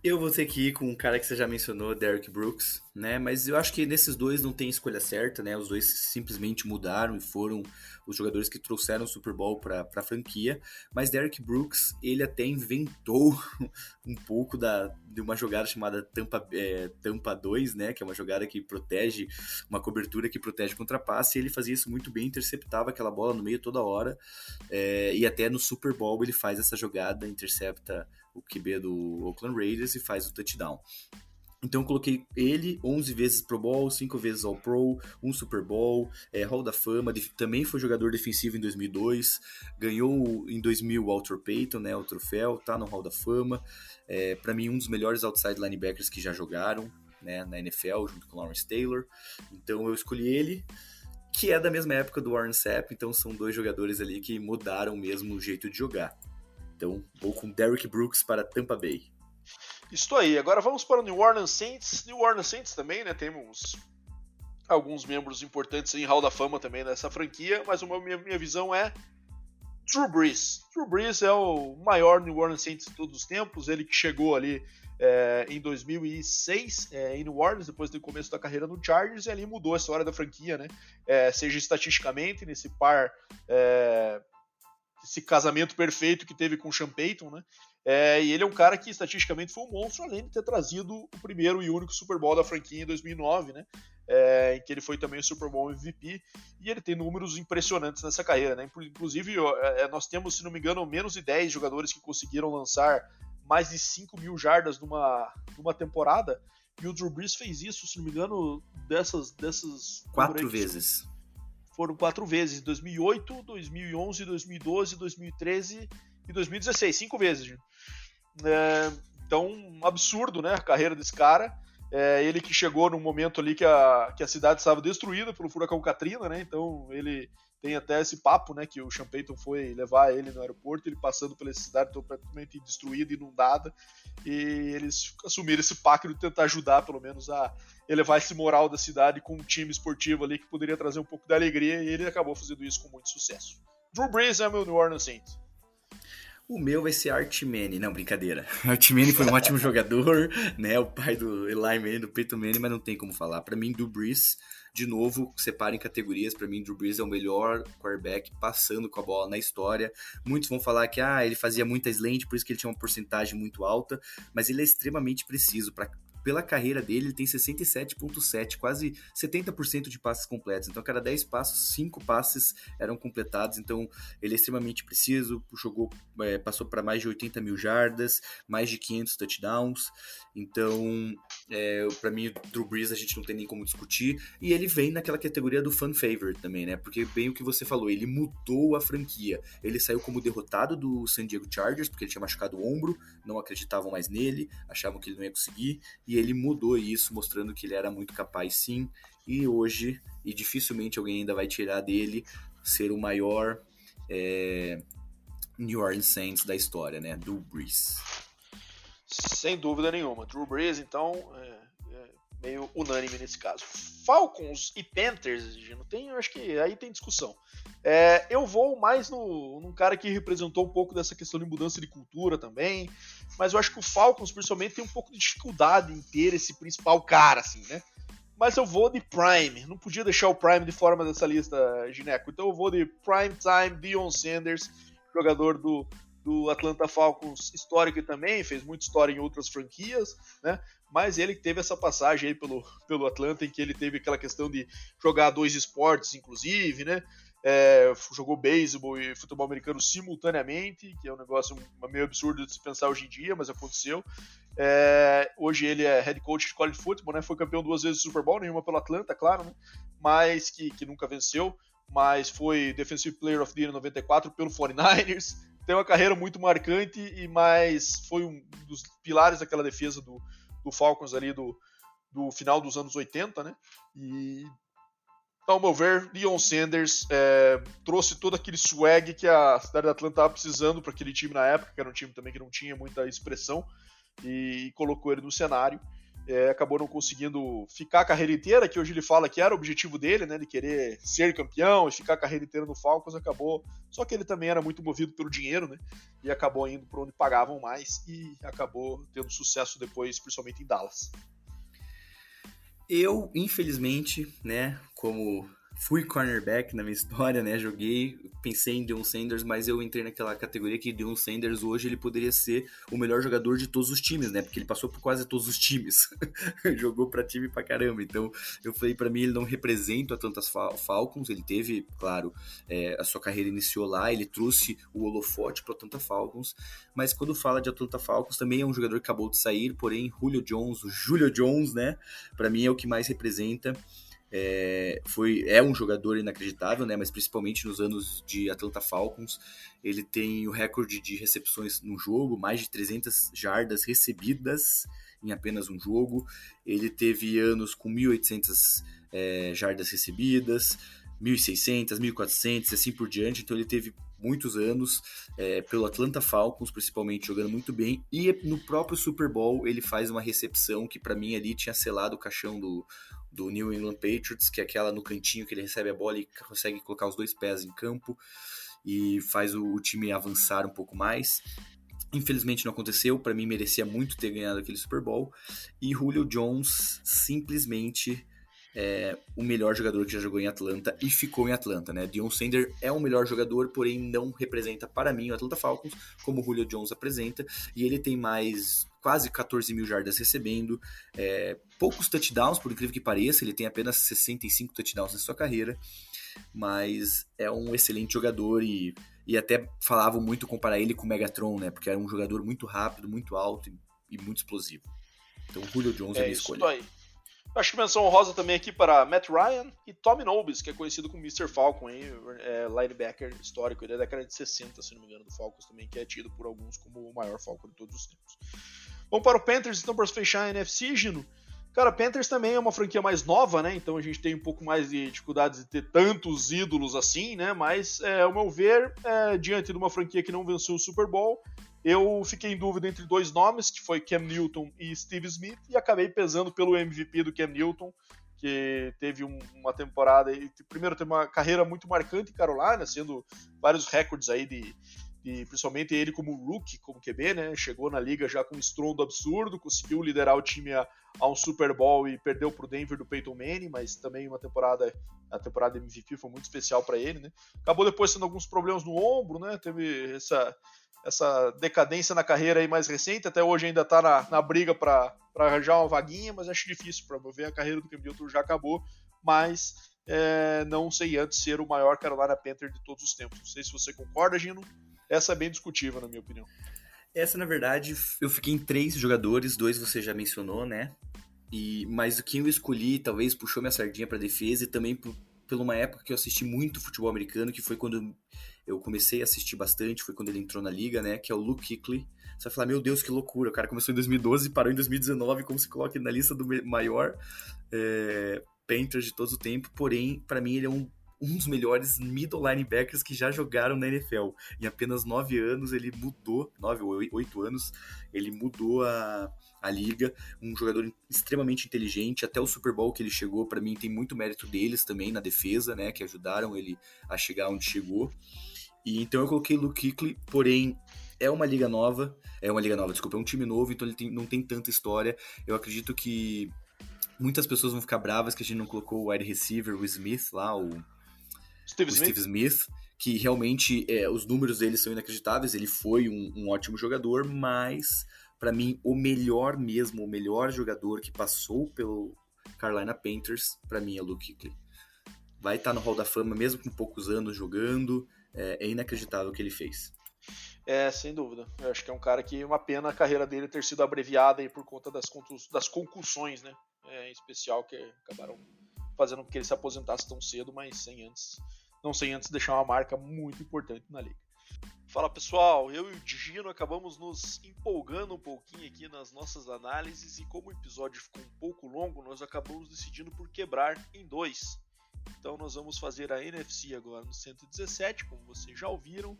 Eu vou ter que ir com um cara que você já mencionou, Derek Brooks, né? Mas eu acho que nesses dois não tem escolha certa, né? Os dois simplesmente mudaram e foram os jogadores que trouxeram o Super Bowl para a franquia. Mas Derek Brooks, ele até inventou um pouco da, de uma jogada chamada Tampa, é, Tampa 2, né? Que é uma jogada que protege, uma cobertura que protege contra passe. E ele fazia isso muito bem, interceptava aquela bola no meio toda hora. É, e até no Super Bowl ele faz essa jogada, intercepta o QB do Oakland Raiders e faz o touchdown. Então eu coloquei ele 11 vezes Pro Bowl, 5 vezes All Pro, um Super Bowl, é, Hall da Fama, também foi jogador defensivo em 2002, ganhou em 2000 o Walter Payton, né, o troféu, tá no Hall da Fama. É, para mim um dos melhores outside linebackers que já jogaram, né, na NFL, junto com Lawrence Taylor. Então eu escolhi ele, que é da mesma época do Warren Sapp, então são dois jogadores ali que mudaram mesmo o jeito de jogar. Então, vou com Derrick Brooks para Tampa Bay. Estou aí. Agora vamos para o New Orleans Saints. New Orleans Saints também, né? Temos alguns membros importantes em Hall da Fama também nessa franquia, mas a minha, minha visão é Drew Brees. Drew Brees é o maior New Orleans Saints de todos os tempos. Ele que chegou ali é, em 2006 é, em New Orleans, depois do começo da carreira no Chargers, e ali mudou a história da franquia, né? É, seja estatisticamente, nesse par é, esse casamento perfeito que teve com o Sean Payton, né? É, e ele é um cara que estatisticamente foi um monstro, além de ter trazido o primeiro e único Super Bowl da franquia em 2009, né? É, em que ele foi também o Super Bowl MVP, e ele tem números impressionantes nessa carreira, né? Inclusive, é, nós temos, se não me engano, menos de 10 jogadores que conseguiram lançar mais de 5 mil jardas numa, numa temporada, e o Drew Brees fez isso, se não me engano, dessas. dessas quatro vezes. Foram quatro vezes: 2008, 2011, 2012, 2013 e 2016. Cinco vezes. É, então, um absurdo, né? A carreira desse cara. É, ele que chegou num momento ali que a, que a cidade estava destruída pelo furacão Katrina, né? Então ele tem até esse papo, né, que o Sean Payton foi levar ele no aeroporto, ele passando pela cidade completamente destruída, inundada, e eles assumiram esse pacto de tentar ajudar, pelo menos, a elevar esse moral da cidade com um time esportivo ali que poderia trazer um pouco de alegria, e ele acabou fazendo isso com muito sucesso. Drew Brees é meu New Orleans Saints. O meu vai ser Art Manning. Não, brincadeira. Art Manning foi um ótimo jogador, né? O pai do Eli Manning, do Peyton Manning, mas não tem como falar. Para mim, Drew Brees, de novo, separa em categorias. Para mim, Drew Brees é o melhor quarterback passando com a bola na história. Muitos vão falar que ah, ele fazia muita slant, por isso que ele tinha uma porcentagem muito alta, mas ele é extremamente preciso para pela carreira dele, ele tem 67,7, quase 70% de passes completos. Então, a cada 10 passos, 5 passes eram completados. Então, ele é extremamente preciso, jogou, é, passou para mais de 80 mil jardas, mais de 500 touchdowns. Então, é, para mim, Drew Brees a gente não tem nem como discutir. E ele vem naquela categoria do fan favorite também, né? Porque, bem o que você falou, ele mudou a franquia. Ele saiu como derrotado do San Diego Chargers, porque ele tinha machucado o ombro, não acreditavam mais nele, achavam que ele não ia conseguir. E ele mudou isso, mostrando que ele era muito capaz sim, e hoje, e dificilmente alguém ainda vai tirar dele, ser o maior é, New Orleans Saints da história, né? Drew Brees. Sem dúvida nenhuma. Drew Brees, então, é, é meio unânime nesse caso. Falcons e Panthers, não tem, acho que aí tem discussão. É, eu vou mais no, num cara que representou um pouco dessa questão de mudança de cultura também, mas eu acho que o Falcons, principalmente, tem um pouco de dificuldade em ter esse principal cara, assim, né? Mas eu vou de Prime. Não podia deixar o Prime de fora dessa lista, Gineco. Então eu vou de Prime Time Dion Sanders, jogador do, do Atlanta Falcons histórico também, fez muita história em outras franquias, né? Mas ele teve essa passagem aí pelo, pelo Atlanta em que ele teve aquela questão de jogar dois esportes, inclusive, né? é, jogou beisebol e futebol americano simultaneamente, que é um negócio meio absurdo de se pensar hoje em dia, mas aconteceu. É, hoje ele é head coach de college football, né? Foi campeão duas vezes do Super Bowl, nenhuma pelo Atlanta, claro, né? Mas que, que nunca venceu, mas foi Defensive Player of the Year 94 pelo 49ers. Tem uma carreira muito marcante e mais foi um dos pilares daquela defesa do, do Falcons ali do, do final dos anos 80, né? E ao meu ver, Leon Sanders é, trouxe todo aquele swag que a cidade de Atlanta estava precisando para aquele time na época, que era um time também que não tinha muita expressão, e colocou ele no cenário. É, acabou não conseguindo ficar a carreira inteira, que hoje ele fala que era o objetivo dele, né, de querer ser campeão e ficar a carreira inteira no Falcons, acabou. Só que ele também era muito movido pelo dinheiro, né, e acabou indo para onde pagavam mais e acabou tendo sucesso depois, principalmente em Dallas. Eu, infelizmente, né, como fui cornerback na minha história, né? Joguei, pensei em Deion Sanders, mas eu entrei naquela categoria que Deion Sanders hoje ele poderia ser o melhor jogador de todos os times, né? Porque ele passou por quase todos os times. Jogou para time pra caramba. Então, eu falei para mim, ele não representa tantas Falcons, ele teve, claro, é, a sua carreira iniciou lá, ele trouxe o holofote para Atlanta Falcons, mas quando fala de Atlanta Falcons, também é um jogador que acabou de sair, porém, Julio Jones, o Julio Jones, né? Para mim é o que mais representa é, foi, é um jogador inacreditável, né? Mas principalmente nos anos de Atlanta Falcons, ele tem o recorde de recepções no jogo, mais de 300 jardas recebidas em apenas um jogo. Ele teve anos com 1.800 é, jardas recebidas, 1.600, 1.400 e assim por diante. Então ele teve muitos anos é, pelo Atlanta Falcons, principalmente jogando muito bem. E no próprio Super Bowl ele faz uma recepção que para mim ali tinha selado o caixão do, do New England Patriots, que é aquela no cantinho que ele recebe a bola e consegue colocar os dois pés em campo e faz o, o time avançar um pouco mais. Infelizmente não aconteceu, para mim merecia muito ter ganhado aquele Super Bowl. E Julio Jones simplesmente é o melhor jogador que já jogou em Atlanta e ficou em Atlanta, né? Dion Sander é o melhor jogador, porém não representa para mim o Atlanta Falcons como o Julio Jones apresenta, e ele tem mais quase 14 mil jardas recebendo, é, poucos touchdowns, por incrível que pareça, ele tem apenas 65 touchdowns na sua carreira, mas é um excelente jogador e, e até falavam muito comparar ele com o Megatron, né? Porque era um jogador muito rápido, muito alto e, e muito explosivo. Então, Julio Jones é, é minha escolha. Aí. Acho que menção honrosa também aqui para Matt Ryan e Tommy Nobis, que é conhecido como Mr. Falcon, hein? É, linebacker histórico ele é da década de 60, se não me engano, do Falcons também, que é tido por alguns como o maior Falcon de todos os tempos. Vamos para o Panthers, então, para fechar a NFC, Gino. Cara, Panthers também é uma franquia mais nova, né? Então a gente tem um pouco mais de dificuldades de ter tantos ídolos assim, né? Mas, é, ao meu ver, é, diante de uma franquia que não venceu o Super Bowl, eu fiquei em dúvida entre dois nomes, que foi Cam Newton e Steve Smith, e acabei pesando pelo MVP do Cam Newton, que teve um, uma temporada, primeiro teve uma carreira muito marcante em Carolina, sendo vários recordes aí de, de, principalmente ele como rookie, como QB, né? Chegou na liga já com um estrondo absurdo, conseguiu liderar o time a, a um Super Bowl e perdeu para o Denver do Peyton Manning, mas também uma temporada, a temporada MVP foi muito especial para ele, né? Acabou depois tendo alguns problemas no ombro, né? Teve essa essa decadência na carreira aí mais recente, até hoje ainda está na, na briga para arranjar uma vaguinha, mas acho difícil para ver a carreira do Cam Newton já acabou, mas é, não sei antes ser o maior Carolina Panther de todos os tempos. Não sei se você concorda, Gino. Essa é bem discutível, na minha opinião. Essa, na verdade, eu fiquei em três jogadores, dois você já mencionou, né? E, mas quem eu escolhi talvez puxou minha sardinha para defesa e também por, por uma época que eu assisti muito futebol americano, que foi quando eu comecei a assistir bastante, foi quando ele entrou na liga, né? Que é o Luke Kuechly. Você vai falar, meu Deus, que loucura. O cara começou em 2012 e parou em 2019, como se coloca na lista do maior é, de todo o tempo. Porém, para mim, ele é um, um dos melhores middle linebackers que já jogaram na NFL. Em apenas nove anos, ele mudou, nove ou oito anos, ele mudou a, a liga. Um jogador extremamente inteligente. Até o Super Bowl que ele chegou, para mim, tem muito mérito deles também na defesa, né? Que ajudaram ele a chegar onde chegou. E então eu coloquei Luke Kuechly, porém é uma liga nova, é uma liga nova, desculpa, é um time novo, então ele tem, não tem tanta história. Eu acredito que muitas pessoas vão ficar bravas que a gente não colocou o wide receiver, o Smith lá, o Steve, o Smith? Steve Smith, que realmente é, os números dele são inacreditáveis. Ele foi um, um ótimo jogador, mas para mim o melhor mesmo, o melhor jogador que passou pelo Carolina Panthers, para mim é o Luke Kuechly. Vai estar tá no Hall da Fama mesmo com poucos anos jogando é, é inacreditável o que ele fez. É, sem dúvida. Eu acho que é um cara que uma pena a carreira dele ter sido abreviada aí por conta das, das concussões, né? É, em especial que acabaram fazendo com que ele se aposentasse tão cedo, mas sem antes, não sem antes deixar uma marca muito importante na liga. Fala pessoal, eu e o Digino acabamos nos empolgando um pouquinho aqui nas nossas análises e como o episódio ficou um pouco longo, nós acabamos decidindo por quebrar em dois. Então nós vamos fazer a NFC agora no 117, como vocês já ouviram,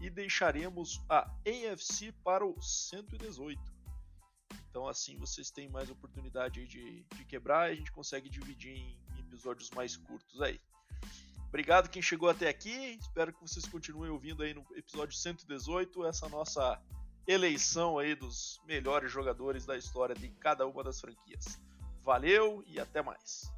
e deixaremos a AFC para o 118. Então assim vocês têm mais oportunidade de, de quebrar e a gente consegue dividir em episódios mais curtos aí. Obrigado quem chegou até aqui. Espero que vocês continuem ouvindo aí no episódio 118 essa nossa eleição aí dos melhores jogadores da história de cada uma das franquias. Valeu e até mais.